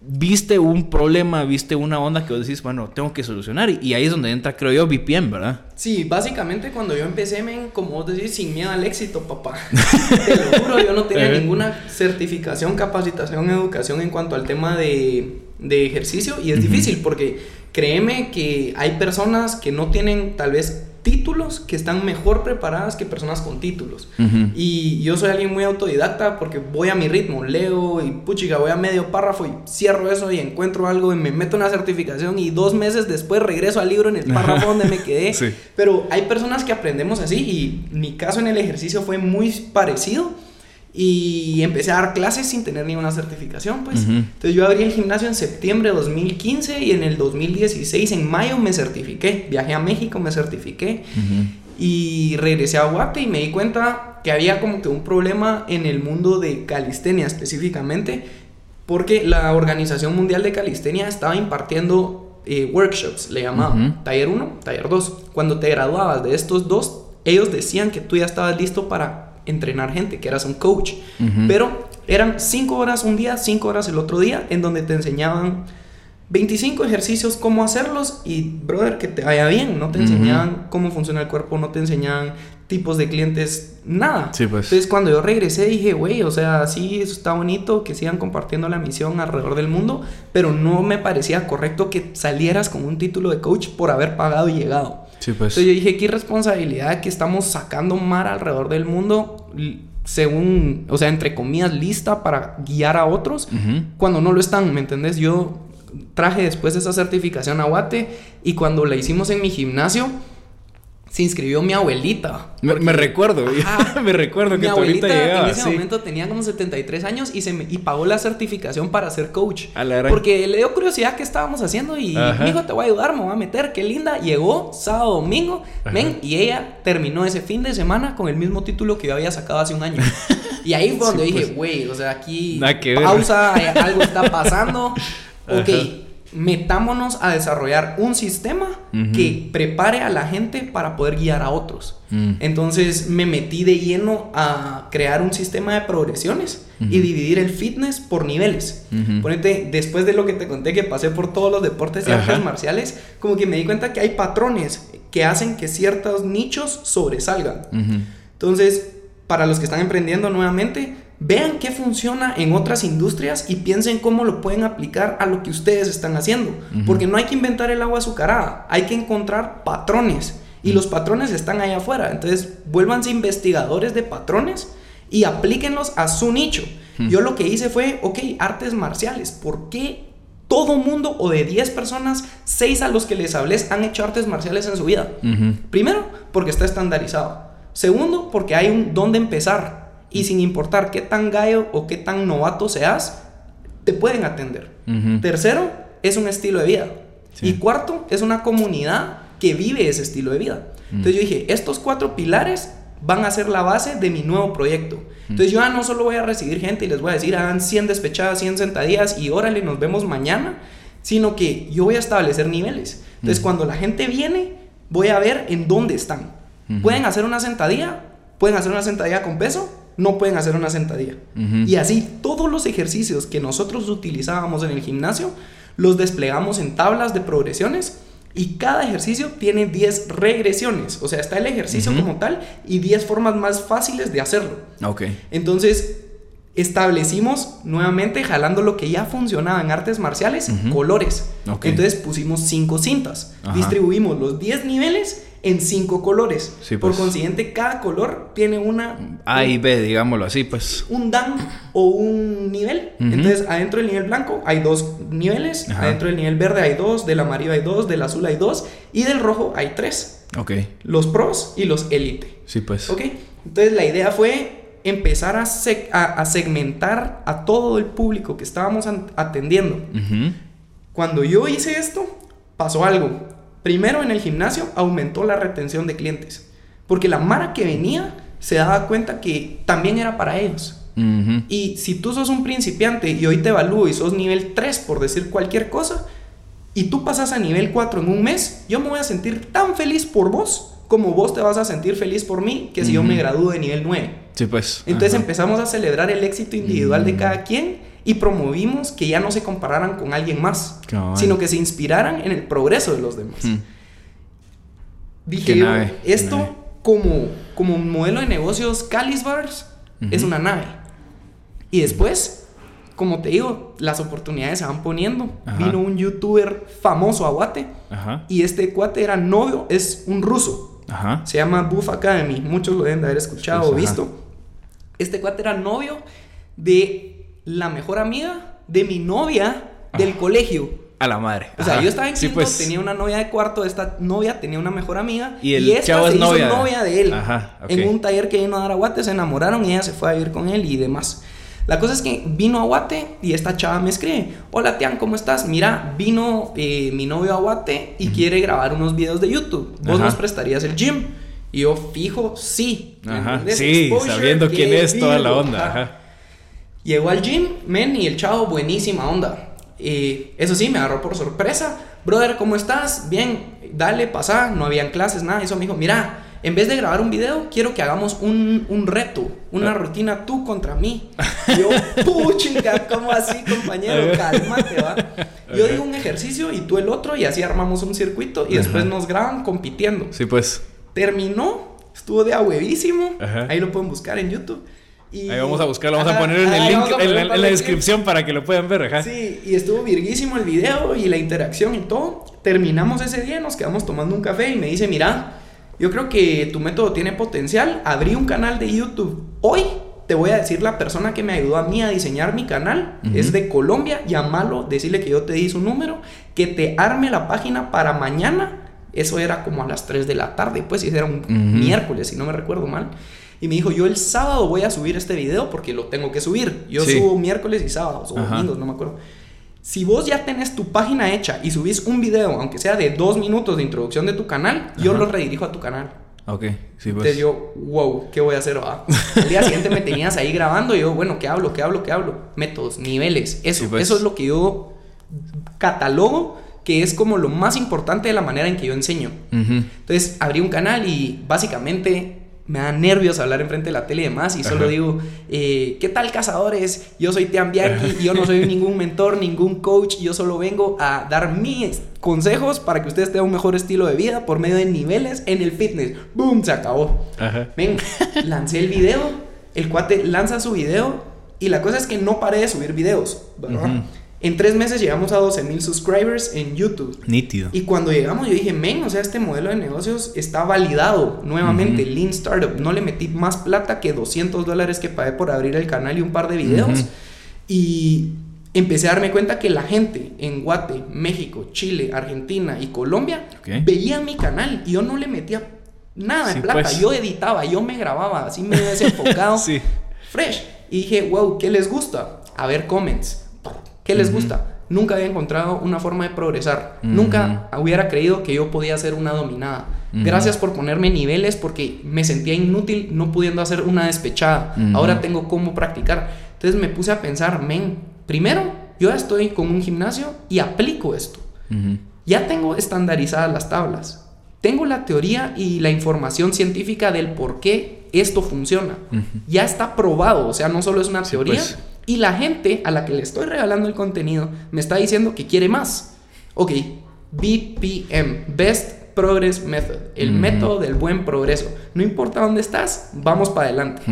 viste un problema, viste una onda que vos decís, bueno, tengo que solucionar. Y, ahí es donde entra, creo yo, VPN, ¿verdad? Sí, básicamente cuando yo empecé, men, como vos decís, sin miedo al éxito, papá. Te lo juro, yo no tenía eh. ninguna certificación, capacitación, educación en cuanto al tema de, de ejercicio. Y es difícil porque créeme que hay personas que no tienen tal vez títulos que están mejor preparadas que personas con títulos. Y yo soy alguien muy autodidacta porque voy a mi ritmo, leo y puchiga, voy a medio párrafo y cierro eso y encuentro algo y me meto una certificación y dos meses después regreso al libro en el párrafo donde me quedé. Pero hay personas que aprendemos así y mi caso en el ejercicio fue muy parecido y empecé a dar clases sin tener ninguna certificación, pues. Entonces yo abrí el gimnasio en septiembre de 2015 y en el 2016, en mayo, me certifiqué. Viajé a México, me certifiqué. Y regresé a Guate y me di cuenta que había como que un problema en el mundo de calistenia específicamente, porque la Organización Mundial de Calistenia estaba impartiendo eh, workshops, le llamaban, taller 1, taller 2. Cuando te graduabas de estos dos, ellos decían que tú ya estabas listo para entrenar gente, que eras un coach. Pero eran cinco horas un día, cinco horas el otro día, en donde te enseñaban 25 ejercicios, cómo hacerlos y, brother, que te vaya bien. No te enseñaban cómo funciona el cuerpo, no te enseñaban tipos de clientes, nada. Sí, pues. Entonces, cuando yo regresé, dije, güey, o sea, sí, eso está bonito, que sigan compartiendo la misión alrededor del mundo, pero no me parecía correcto que salieras con un título de coach por haber pagado y llegado. Sí, pues. Entonces yo dije, qué responsabilidad que estamos sacando mar alrededor del mundo según, o sea, entre comillas, lista para guiar a otros, cuando no lo están, ¿me entendés? Yo traje después esa certificación a Guate y cuando la hicimos en mi gimnasio, se inscribió mi abuelita. Me, recuerdo, me recuerdo que mi tu abuelita llegaba, en ese momento tenía como 73 años y se me, y pagó la certificación para ser coach. porque le dio curiosidad qué estábamos haciendo y mi hijo te voy a ayudar, me voy a meter, qué linda. Llegó sábado, domingo, ven, y ella terminó ese fin de semana con el mismo título que yo había sacado hace un año. y ahí fue donde dije, pues. güey, o sea, aquí pausa, algo está pasando. ok metámonos a desarrollar un sistema que prepare a la gente para poder guiar a otros. Mm. Entonces me metí de lleno a crear un sistema de progresiones y dividir el fitness por niveles. Ponete, después de lo que te conté que pasé por todos los deportes y artes marciales, como que me di cuenta que hay patrones que hacen que ciertos nichos sobresalgan. Entonces, para los que están emprendiendo nuevamente, Vean qué funciona en otras industrias y piensen cómo lo pueden aplicar a lo que ustedes están haciendo. Porque no hay que inventar el agua azucarada, hay que encontrar patrones. Y los patrones están allá afuera. Entonces, vuélvanse investigadores de patrones y aplíquenlos a su nicho. Yo lo que hice fue, ok, artes marciales. ¿Por qué todo mundo o de 10 personas, 6 a los que les hablé han hecho artes marciales en su vida? Primero, porque está estandarizado. Segundo, porque hay un dónde empezar y sin importar qué tan gallo o qué tan novato seas, te pueden atender. Tercero, es un estilo de vida. Y cuarto, es una comunidad que vive ese estilo de vida. Entonces yo dije, estos cuatro pilares van a ser la base de mi nuevo proyecto. Entonces yo ya no solo voy a recibir gente y les voy a decir, hagan 100 despechadas, 100 sentadillas y órale, nos vemos mañana, sino que yo voy a establecer niveles. Entonces cuando la gente viene, voy a ver en dónde están. Pueden hacer una sentadilla, pueden hacer una sentadilla con peso, no pueden hacer una sentadilla. Y así todos los ejercicios que nosotros utilizábamos en el gimnasio los desplegamos en tablas de progresiones y cada ejercicio tiene 10 regresiones. O sea, está el ejercicio como tal y 10 formas más fáciles de hacerlo. Ok. Entonces, establecimos nuevamente, jalando lo que ya funcionaba en artes marciales, colores. Entonces pusimos 5 cintas. Distribuimos los 10 niveles en cinco colores. Por pues. consiguiente, cada color tiene una... A y B, digámoslo así, pues. Un dan o un nivel. Entonces, adentro del nivel blanco hay dos niveles. Adentro del nivel verde hay dos. Del amarillo hay dos. Del azul hay dos. Y del rojo hay tres. Ok. Los pros y los elite. Sí, pues. Ok. Entonces, la idea fue empezar a, a, segmentar a todo el público que estábamos atendiendo. Cuando yo hice esto, pasó algo. Primero en el gimnasio aumentó la retención de clientes. Porque la Mara que venía se daba cuenta que también era para ellos. Y si tú sos un principiante y hoy te evalúo y sos nivel 3 por decir cualquier cosa, y tú pasas a nivel 4 en un mes, yo me voy a sentir tan feliz por vos como vos te vas a sentir feliz por mí que si yo me gradúo de nivel 9. Sí, pues. Entonces empezamos a celebrar el éxito individual de cada quien y promovimos que ya no se compararan con alguien más, sino que se inspiraran en el progreso de los demás. Dije yo, esto como, como modelo de negocios Calisbars es una nave. Y después, como te digo, las oportunidades se van poniendo. Vino un youtuber famoso a Guate y este cuate era novio, es un ruso. Se llama Buff Academy. Muchos lo deben de haber escuchado o visto. Este cuate era novio de la mejor amiga de mi novia del colegio. A la madre. O sea, yo estaba en quinto, pues. tenía una novia de cuarto, esta novia tenía una mejor amiga. Y, el esta chavo se es novia. novia de él. En un taller que vino a dar a Guate, se enamoraron y ella se fue a vivir con él y demás. La cosa es que vino a Guate y esta chava me escribe, hola Tian, ¿cómo estás? Mira, vino eh, mi novio a Guate y quiere grabar unos videos de YouTube. ¿Vos nos prestarías el gym? Y yo fijo, sí. Ajá, sí, sabiendo quién es toda la onda. Ajá. Llegó al gym, men, y el chavo, buenísima onda. Y eso sí, me agarró por sorpresa. Brother, ¿cómo estás? Bien, dale, pasa. No habían clases, nada. Eso me dijo, mira, en vez de grabar un video, quiero que hagamos un, un reto, una rutina tú contra mí. yo, puchica, ¿cómo así, compañero? Cálmate, va. Yo digo un ejercicio y tú el otro, y así armamos un circuito y después nos graban compitiendo. Sí, pues. Terminó, estuvo de a huevísimo. Ahí lo pueden buscar en YouTube. Y, ahí vamos a buscarlo, vamos a poner en el link, en, la, descripción para que lo puedan ver. Ajá. Sí, y estuvo virguísimo el video y la interacción y todo. Terminamos ese día, nos quedamos tomando un café y me dice, mira, yo creo que tu método tiene potencial. Abrí un canal de YouTube. Hoy te voy a decir la persona que me ayudó a mí a diseñar mi canal. Es de Colombia. Llámalo, decirle que yo te di su número. Que te arme la página para mañana. Eso era como a las 3 de la tarde, pues, y era un miércoles, si no me recuerdo mal. Y me dijo, yo el sábado voy a subir este video porque lo tengo que subir. Yo subo miércoles y sábados o domingos, no me acuerdo. Si vos ya tenés tu página hecha y subís un video, aunque sea de dos minutos de introducción de tu canal, yo lo redirijo a tu canal. Ok, sí, pues. Entonces yo, wow, ¿qué voy a hacer? Ah, el día siguiente me tenías ahí grabando y yo, bueno, ¿qué hablo? ¿Qué hablo? ¿Qué hablo? Métodos, niveles, eso. Pues. Eso es lo que yo catalogo que es como lo más importante de la manera en que yo enseño. Entonces abrí un canal y básicamente me da nervios hablar enfrente de la tele y demás y solo digo, eh, ¿qué tal cazadores? Yo soy Tian Bianchi, yo no soy ningún mentor, ningún coach, yo solo vengo a dar mis consejos para que ustedes tengan un mejor estilo de vida por medio de niveles en el fitness. ¡Boom! Se acabó. Ven, lancé el video, el cuate lanza su video y la cosa es que no paré de subir videos, ¿verdad? En tres meses llegamos a 12 mil subscribers en YouTube. Nítido. Y cuando llegamos yo dije, men, o sea, este modelo de negocios está validado nuevamente. Lean Startup. No le metí más plata que 200 dólares que pagué por abrir el canal y un par de videos. Y empecé a darme cuenta que la gente en Guate, México, Chile, Argentina y Colombia veía mi canal y yo no le metía nada de plata. Pues. Yo editaba, yo me grababa, así me desenfocado. sí. Fresh. Y dije, wow, ¿qué les gusta? A ver, comments ¿Qué les gusta? Nunca había encontrado una forma de progresar. Nunca hubiera creído que yo podía ser una dominada. Gracias por ponerme niveles porque me sentía inútil no pudiendo hacer una despechada. Ahora tengo cómo practicar. Entonces me puse a pensar, men, primero, yo ya estoy con un gimnasio y aplico esto. Ya tengo estandarizadas las tablas. Tengo la teoría y la información científica del por qué esto funciona. Ya está probado, o sea, no solo es una teoría, pues. Y la gente a la que le estoy regalando el contenido me está diciendo que quiere más. Ok, BPM, Best Progress Method, el método del buen progreso. No importa dónde estás, vamos para adelante.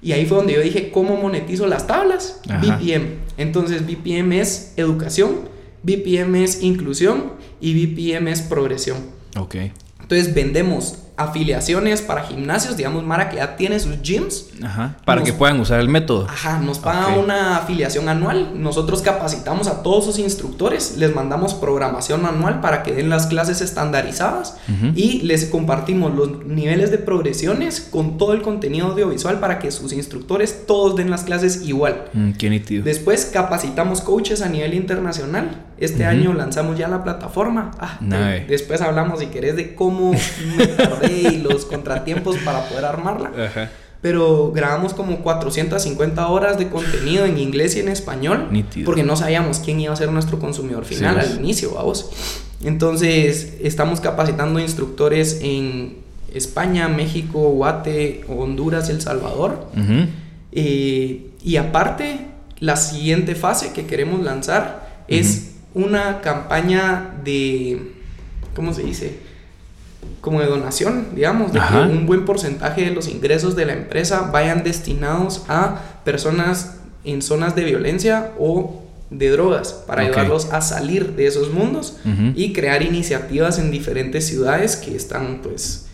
Y ahí fue donde yo dije, ¿cómo monetizo las tablas? BPM. Entonces BPM es educación, BPM es inclusión y BPM es progresión. Ok. Entonces vendemos afiliaciones para gimnasios, digamos, Mara que ya tiene sus gyms. Ajá, para Nos- que puedan usar el método. Ajá, nos pagan Ok. una afiliación anual. Nosotros capacitamos a todos sus instructores, les mandamos programación anual para que den las clases estandarizadas Ujú. y les compartimos los niveles de progresiones con todo el contenido audiovisual para que sus instructores todos den las clases igual. Mm, qué nítido. Después capacitamos coaches a nivel internacional. Este Ujú. año lanzamos ya la plataforma. Ah, de- después hablamos, si querés, de cómo y los contratiempos para poder armarla. Ajá. Pero grabamos como 450 horas de contenido en inglés y en español. Nítido. Porque no sabíamos quién iba a ser nuestro consumidor final Sí, al inicio, vamos. Entonces, estamos capacitando instructores en España, México, Guate, Honduras y El Salvador. Eh, y aparte, la siguiente fase que queremos lanzar es una campaña de, ¿cómo se dice? Como de donación, digamos, de Ajá. que un buen porcentaje de los ingresos de la empresa vayan destinados a personas en zonas de violencia o de drogas para ayudarlos a salir de esos mundos y crear iniciativas en diferentes ciudades que están pues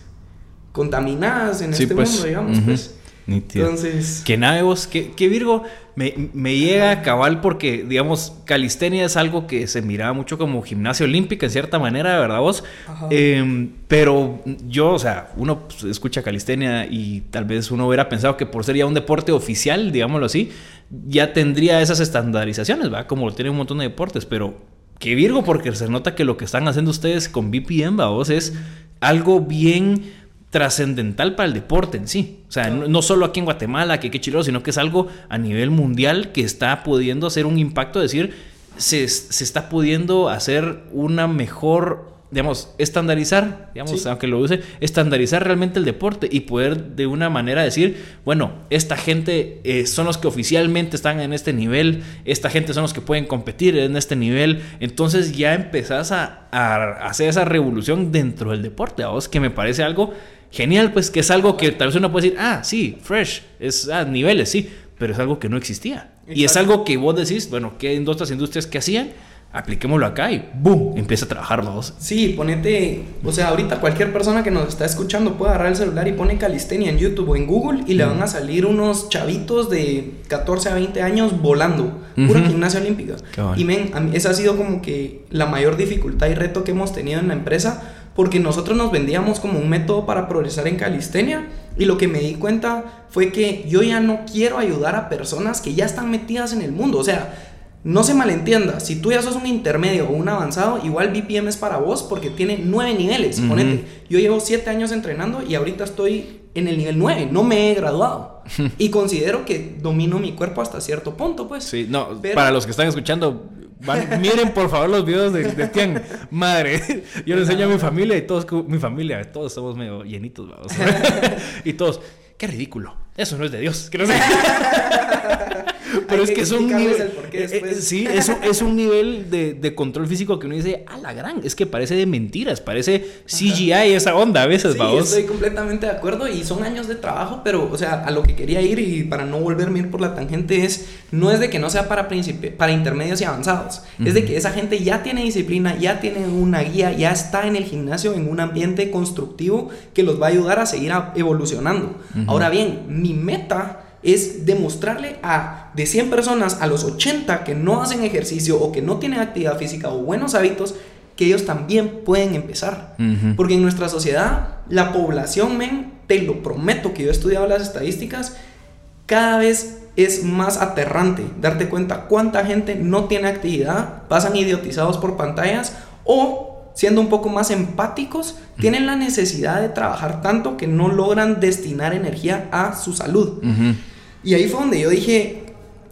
contaminadas en Sí, este pues. mundo, digamos, pues. Entonces, Que nave vos, que Virgo me, me llega a cabal porque, digamos, calistenia es algo que se miraba mucho como gimnasia olímpica en cierta manera, ¿verdad vos? Em, pero yo, o sea, uno pues, escucha calistenia y tal vez uno hubiera pensado que por ser ya un deporte oficial, digámoslo así, ya tendría esas estandarizaciones, ¿va? Como lo tienen un montón de deportes, pero que Virgo porque se nota que lo que están haciendo ustedes con BPM, ¿va vos? Es algo bien trascendental para el deporte en sí. O sea, no, no solo aquí en Guatemala, que qué chilo, sino que es algo a nivel mundial que está pudiendo hacer un impacto, es decir, se, se está pudiendo hacer una mejor, digamos, estandarizar, digamos, Sí. aunque lo use, estandarizar realmente el deporte y poder de una manera decir, bueno, esta gente eh, son los que oficialmente están en este nivel, esta gente son los que pueden competir en este nivel, entonces ya empezás a, a hacer esa revolución dentro del deporte, a vos, que me parece algo genial, pues que es algo que tal vez uno puede decir, ah, sí, fresh, es a niveles, sí, pero es algo que no existía. Y es algo que vos decís, bueno, ¿qué en otras industrias que hacían? Apliquémoslo acá y ¡boom! Empieza a trabajar vos. Sí, ponete, o sea, ahorita cualquier persona que nos está escuchando puede agarrar el celular y pone calistenia en YouTube o en Google y le van a salir unos chavitos de 14 a 20 años volando, pura Ujú. gimnasia olímpica. Bueno. Y men, esa ha sido como que la mayor dificultad y reto que hemos tenido en la empresa porque nosotros nos vendíamos como un método para progresar en calistenia y lo que me di cuenta fue que yo ya no quiero ayudar a personas que ya están metidas en el mundo, o sea, no se malentienda, si tú ya sos un intermedio o un avanzado, igual BPM es para vos porque tiene nueve niveles. Ujú. Ponete, yo llevo siete años entrenando y ahorita estoy en el nivel 9, no me he graduado. y considero que domino mi cuerpo hasta cierto punto, pues. Sí, no, Pero- para los que están escuchando, van- miren por favor los videos de, de Tian. Madre, yo le enseño a mi familia y todos, mi familia, todos somos medio llenitos, vamos. y todos, qué ridículo, eso no es de Dios. que no sé. Pero es que que es un nivel. eh, eh, sí, es es un nivel de, de control físico que uno dice, a la gran, es que parece de mentiras, parece CGI esa onda a veces, Sí, vamos. estoy completamente de acuerdo y son años de trabajo, pero, o sea, a lo que quería ir y para no volverme a ir por la tangente es, no es de que no sea para, para intermedios y avanzados, es de que esa gente ya tiene disciplina, ya tiene una guía, ya está en el gimnasio en un ambiente constructivo que los va a ayudar a seguir a- evolucionando. Ahora bien, mi meta es demostrarle a de 100 personas a los 80 que no hacen ejercicio o que no tienen actividad física o buenos hábitos que ellos también pueden empezar. Porque en nuestra sociedad, la población, men, te lo prometo que yo he estudiado las estadísticas, cada vez es más aterrante darte cuenta cuánta gente no tiene actividad, pasan idiotizados por pantallas o, siendo un poco más empáticos, tienen la necesidad de trabajar tanto que no logran destinar energía a su salud. Ujú. Y ahí fue donde yo dije,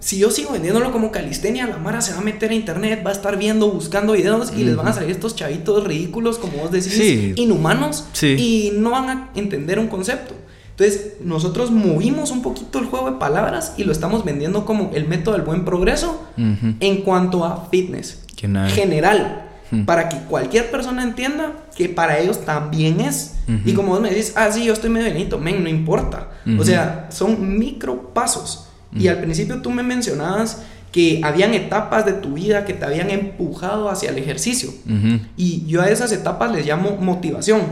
si yo sigo vendiéndolo como calistenia, la Mara se va a meter a internet, va a estar viendo, buscando videos y les van a salir estos chavitos ridículos, como vos decís, Sí. inhumanos, Sí. y no van a entender un concepto. Entonces, nosotros movimos un poquito el juego de palabras y lo estamos vendiendo como el método del buen progreso en cuanto a fitness general. Para que cualquier persona entienda que para ellos también es. Y como vos me decís, ah, sí, yo estoy medio llenito, men, no importa. Ujú. O sea, son micro pasos. Y al principio tú me mencionabas que habían etapas de tu vida que te habían empujado hacia el ejercicio. Y yo a esas etapas les llamo motivación.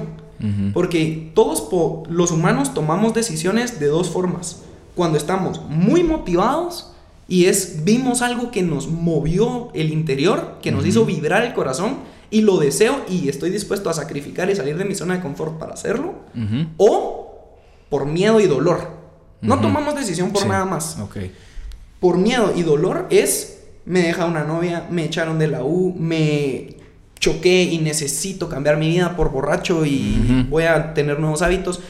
Porque todos los humanos tomamos decisiones de dos formas. Cuando estamos muy motivados y es vimos algo que nos movió el interior, que nos hizo vibrar el corazón y lo deseo y estoy dispuesto a sacrificar y salir de mi zona de confort para hacerlo. O por miedo y dolor. No tomamos decisión por Sí. nada más. Por miedo y dolor es me deja una novia, me echaron de la U, me choqué y necesito cambiar mi vida por borracho y voy a tener nuevos hábitos.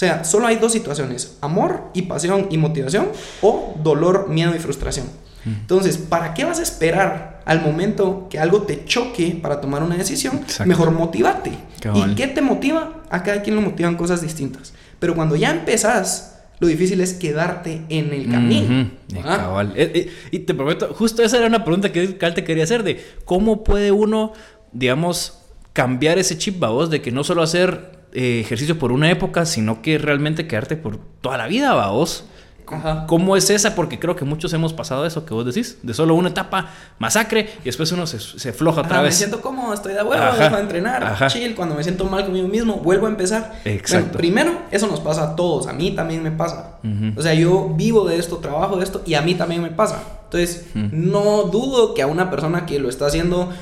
O sea, solo hay dos situaciones, amor y pasión y motivación o dolor, miedo y frustración. Entonces, ¿para qué vas a esperar al momento que algo te choque para tomar una decisión? Exacto. Mejor motivate. Cabal. ¿Y qué te motiva? A cada quien lo motivan cosas distintas. Pero cuando ya empezás, lo difícil es quedarte en el camino. Cabal. Eh, eh, y te prometo, justo esa era una pregunta que Cal te quería hacer de cómo puede uno, digamos, cambiar ese chip, babos, de que no solo hacer eh, ejercicio por una época, sino que realmente quedarte por toda la vida, babos. Ajá. ¿Cómo es esa? Porque creo que muchos hemos pasado eso que vos decís, de solo una etapa, masacre, y después uno se, se floja otra Ajá, vez. Me siento cómodo, estoy de huevo, dejo de entrenar, ajá. chill. Cuando me siento mal conmigo mismo, vuelvo a empezar. Exacto. Bueno, primero, eso nos pasa a todos. A mí también me pasa. O sea, yo vivo de esto, trabajo de esto y a mí también me pasa. Entonces, no dudo que a una persona que lo está haciendo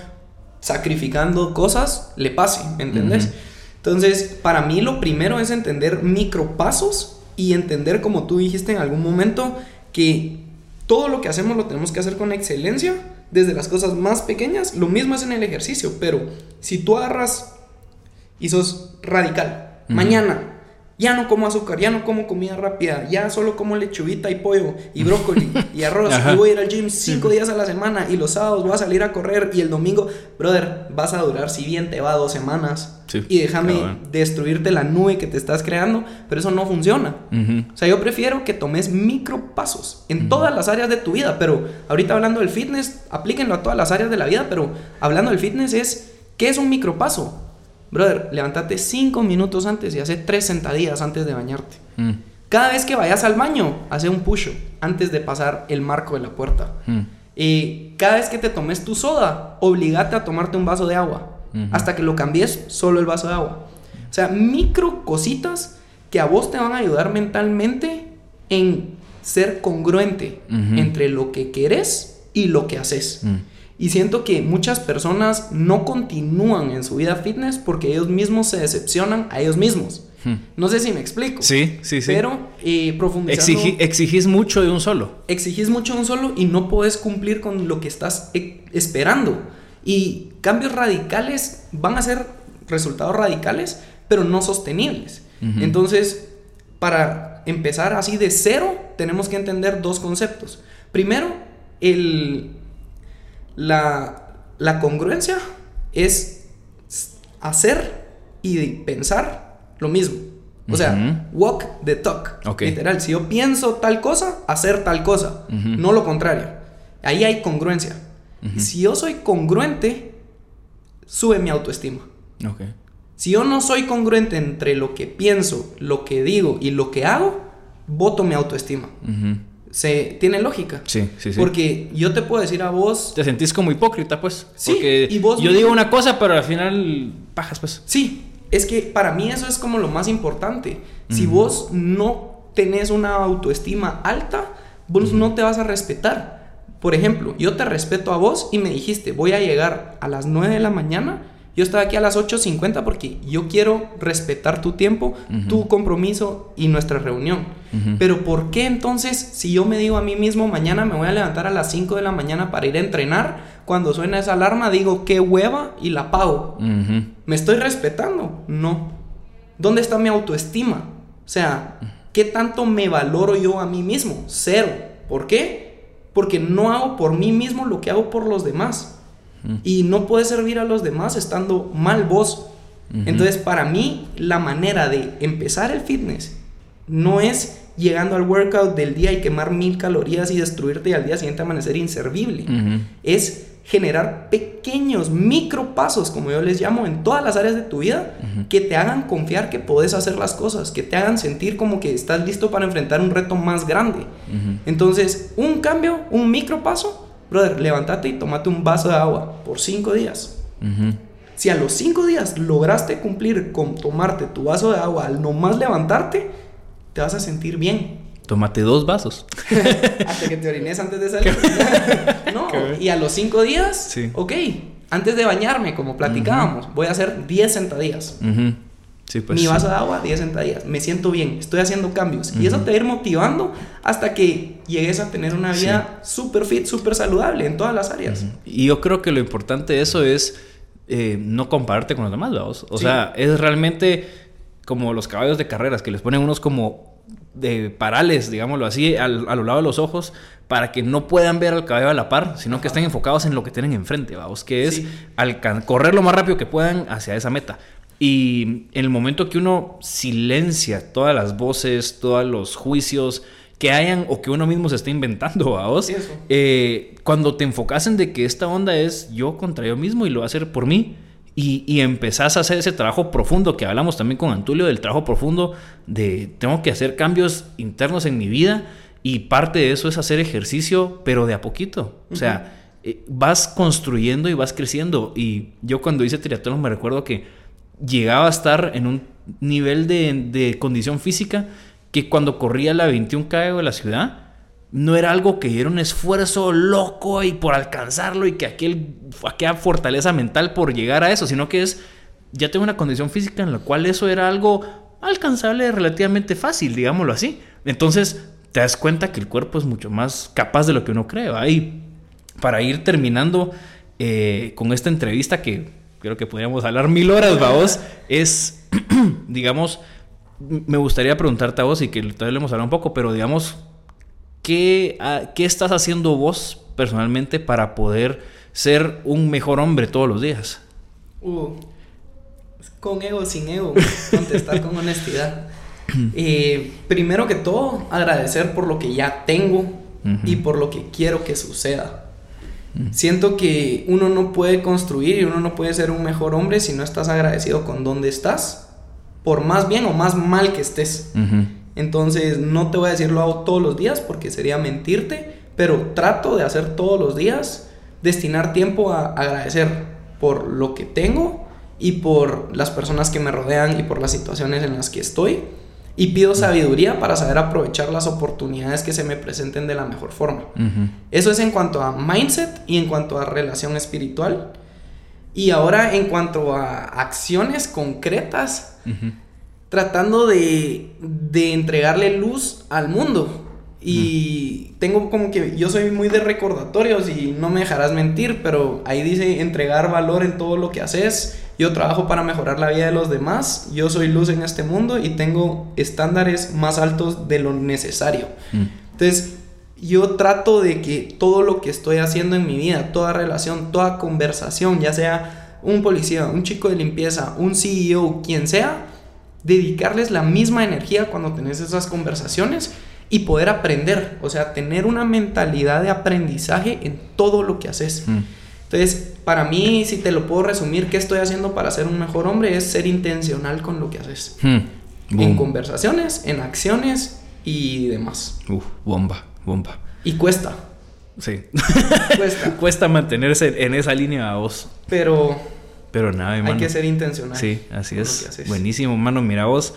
sacrificando cosas le pase, ¿me entendés? Entonces, para mí lo primero es entender micropasos y entender, como tú dijiste en algún momento, que todo lo que hacemos lo tenemos que hacer con excelencia, desde las cosas más pequeñas. Lo mismo es en el ejercicio, pero si tú agarras y sos radical, mañana ya no como azúcar, ya no como comida rápida, ya solo como lechuguita y pollo y brócoli y arroz y voy a ir al gym cinco días a la semana y los sábados voy a salir a correr y el domingo, brother, vas a durar si bien te va dos semanas Sí, y déjame destruirte la nube que te estás creando, pero eso no funciona. Ujú. O sea, yo prefiero que tomes micropasos en todas las áreas de tu vida, pero ahorita hablando del fitness, aplíquenlo a todas las áreas de la vida, pero hablando del fitness es, ¿qué es un micropaso? Brother, levántate cinco minutos antes y hace tres sentadillas antes de bañarte. Mm. Cada vez que vayas al baño, hace un push antes de pasar el marco de la puerta. Mm. Y cada vez que te tomes tu soda, obligate a tomarte un vaso de agua. Hasta que lo cambies, solo el vaso de agua. O sea, micro cositas que a vos te van a ayudar mentalmente en ser congruente entre lo que querés y lo que haces. Y siento que muchas personas no continúan en su vida fitness porque ellos mismos se decepcionan a ellos mismos. Mm. No sé si me explico. Sí, sí, sí. Pero eh, profundizando Exigi- exigís mucho de un solo. exigís mucho de un solo y no puedes cumplir con lo que estás e- esperando. Y cambios radicales van a ser resultados radicales, pero no sostenibles. Entonces, para empezar así de cero, tenemos que entender dos conceptos. Primero, el, la, la congruencia es hacer y pensar lo mismo. O sea, walk the talk. Ok. Literal, si yo pienso tal cosa, hacer tal cosa. No lo contrario. Ahí hay congruencia. Si yo soy congruente, sube mi autoestima. Ok. Si yo no soy congruente entre lo que pienso, lo que digo y lo que hago, voto mi autoestima. Se, tiene lógica. Sí, sí, sí. Porque yo te puedo decir a vos, Te sentís como hipócrita, pues. Sí, Porque y vos yo mismo- digo una cosa, pero al final pajas, pues. sí, es que para mí eso es como lo más importante. Si vos no tenés una autoestima alta, vos no te vas a respetar. Por ejemplo, yo te respeto a vos y me dijiste, voy a llegar a las 9 de la mañana. Yo estaba aquí a las 8.50 porque yo quiero respetar tu tiempo, tu compromiso y nuestra reunión. Pero ¿por qué entonces si yo me digo a mí mismo mañana me voy a levantar a las 5 de la mañana para ir a entrenar, cuando suena esa alarma digo qué hueva y la apago? Ujú. ¿Me estoy respetando? No. ¿Dónde está mi autoestima? O sea, ¿qué tanto me valoro yo a mí mismo? Cero. ¿Por qué? Porque no hago por mí mismo lo que hago por los demás. Y no puedes servir a los demás estando mal vos. Entonces, para mí, la manera de empezar el fitness no es llegando al workout del día y quemar mil calorías y destruirte y al día siguiente amanecer inservible. Es generar pequeños micropasos, como yo les llamo, en todas las áreas de tu vida, que te hagan confiar que puedes hacer las cosas, que te hagan sentir como que estás listo para enfrentar un reto más grande. Entonces, un cambio, un micropaso, brother, levántate y tomate un vaso de agua por cinco días. Si a los cinco días lograste cumplir con tomarte tu vaso de agua al nomás levantarte, te vas a sentir bien. Tómate dos vasos. Hasta que te orines antes de salir. no, y a los cinco días, Sí. ok, antes de bañarme, como platicábamos, voy a hacer 10 sentadillas. Ujú. Sí, pues. Mi sí. vaso de agua, 10 sentadillas. Me siento bien, estoy haciendo cambios. Y eso te va a ir motivando hasta que llegues a tener una vida súper fit, súper saludable en todas las áreas. Y yo creo que lo importante de eso es eh, no compararte con los demás, vamos. O sea, es realmente como los caballos de carreras, que les ponen unos como de parales, digámoslo así, al- a lo lado de los ojos, para que no puedan ver al caballo a la par, sino que estén enfocados en lo que tienen enfrente, vamos, que es Sí. correr lo más rápido que puedan hacia esa meta. Y en el momento que uno silencia todas las voces, todos los juicios que hayan o que uno mismo se esté inventando, eso. eh, cuando te enfocas en de que esta onda es yo contra yo mismo y lo voy a hacer por mí y, y empezás a hacer ese trabajo profundo que hablamos también con Antulio del trabajo profundo de tengo que hacer cambios internos en mi vida y parte de eso es hacer ejercicio pero de a poquito. O sea eh, vas construyendo y vas creciendo. Y yo cuando hice triatlón me recuerdo que llegaba a estar en un nivel de, condición física que cuando corría la 21K de la ciudad no era algo que era un esfuerzo loco y por alcanzarlo y que aquel, aquella fortaleza mental por llegar a eso, sino que es, ya tengo una condición física en la cual eso era algo alcanzable relativamente fácil, digámoslo así. Entonces te das cuenta que el cuerpo es mucho más capaz de lo que uno cree. ¿va? Y para ir terminando eh, con esta entrevista que creo que podríamos hablar mil horas, vamos, es, digamos, me gustaría preguntarte a vos y que todavía le hemos hablado un poco, pero digamos, ¿qué, ah, ¿qué estás haciendo vos personalmente para poder ser un mejor hombre todos los días? Uh, con ego, sin ego, contestar con honestidad. Eh, primero que todo, agradecer por lo que ya tengo y por lo que quiero que suceda. Siento que uno no puede construir y uno no puede ser un mejor hombre si no estás agradecido con dónde estás, por más bien o más mal que estés. Entonces, no te voy a decir lo hago todos los días porque sería mentirte, pero trato de hacer todos los días, destinar tiempo a agradecer por lo que tengo y por las personas que me rodean y por las situaciones en las que estoy. Y pido sabiduría para saber aprovechar las oportunidades que se me presenten de la mejor forma. Eso es en cuanto a mindset y en cuanto a relación espiritual. Y ahora en cuanto a acciones concretas, tratando de, de entregarle luz al mundo. Y tengo como que yo soy muy de recordatorios y no me dejarás mentir, pero ahí dice entregar valor en todo lo que haces. Yo trabajo para mejorar la vida de los demás. Yo soy luz en este mundo y tengo estándares más altos de lo necesario. Mm. Entonces, yo trato de que todo lo que estoy haciendo en mi vida, toda relación, toda conversación, ya sea un policía, un chico de limpieza, un CEO, quien sea, dedicarles la misma energía cuando tenés esas conversaciones y poder aprender, o sea, tener una mentalidad de aprendizaje en todo lo que haces. Mm. Entonces, para mí, si te lo puedo resumir, ¿qué estoy haciendo para ser un mejor hombre? Es ser intencional con lo que haces. Mm. En conversaciones, en acciones y demás. Uf, bomba, bomba. Y cuesta, Sí. cuesta. Cuesta mantenerse en esa línea a vos. Pero Pero nada, hay hermano. que ser intencional. Sí, así es. Buenísimo, hermano. Mira vos.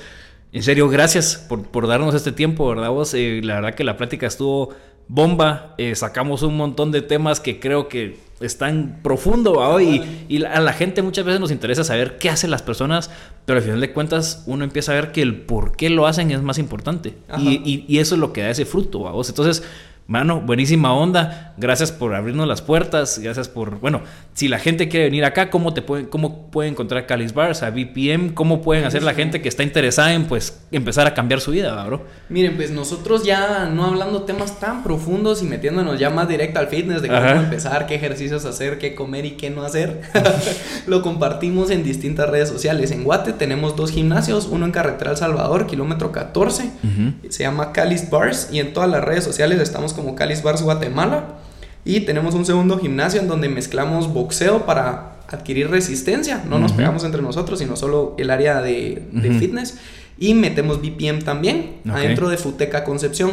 En serio, gracias por, por darnos este tiempo, ¿verdad vos? Eh, la verdad que la plática estuvo bomba. Eh, sacamos un montón de temas que creo que están profundo y, y a la gente muchas veces nos interesa saber qué hacen las personas, pero al final de cuentas uno empieza a ver que el por qué lo hacen es más importante. Y, y- y eso es lo que da ese fruto, ¿va vos? Entonces, mano, buenísima onda. Gracias por abrirnos las puertas. Gracias por, bueno, si la gente quiere venir acá, ¿cómo te pueden, cómo pueden encontrar Calis Bars, a BPM? ¿Cómo pueden hacer la gente que está interesada en, pues, empezar a cambiar su vida, ¿va, bro? Miren, pues nosotros ya no hablando temas tan profundos y metiéndonos ya más directo al fitness de cómo Ajá. empezar, qué ejercicios hacer, qué comer y qué no hacer, lo compartimos en distintas redes sociales. En Guate tenemos dos gimnasios, uno en Carretera El Salvador, kilómetro 14, Ujú. se llama Calis Bars y en todas las redes sociales estamos como Calis Bars Guatemala. Y tenemos un segundo gimnasio en donde mezclamos boxeo para adquirir resistencia. No nos pegamos entre nosotros, sino solo el área de, fitness. Y metemos BPM también adentro de Futeca Concepción.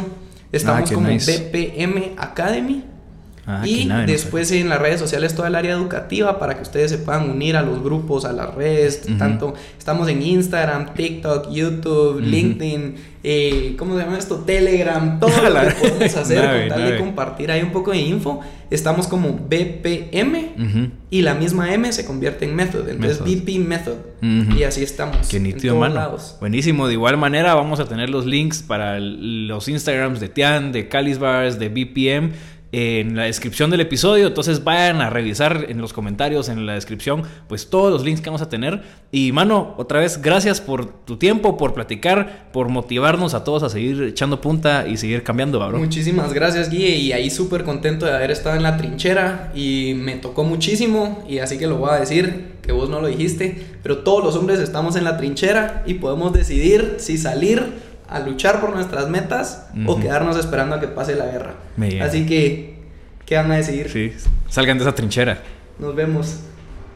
Estamos Ah, qué como nice. BPM Academy. Ah, y después en las redes sociales toda el área educativa para que ustedes se puedan unir a los grupos, a las redes, tanto estamos en Instagram, TikTok, YouTube, LinkedIn, eh, ¿cómo se llama esto? Telegram, todo lo que podemos hacer con tal de compartir ahí un poco de info. Estamos como BPM y la misma M se convierte en Method, entonces BP Method y así estamos. Qué nítido, mano. Buenísimo, de igual manera vamos a tener los links para los Instagrams de Tian, de Calisbars, de BPM en la descripción del episodio. Entonces vayan a revisar en los comentarios, en la descripción, pues todos los links que vamos a tener. Y mano, otra vez, gracias por tu tiempo, por platicar, por motivarnos a todos a seguir echando punta y seguir cambiando, bro. Muchísimas gracias, Guille. Y ahí súper contento de haber estado en la trinchera. Y me tocó muchísimo. Y así que lo voy a decir, que vos no lo dijiste. Pero todos los hombres estamos en la trinchera y podemos decidir si salir a luchar por nuestras metas o quedarnos esperando a que pase la guerra. Así que, ¿qué van a decidir? Sí, salgan de esa trinchera. Nos vemos.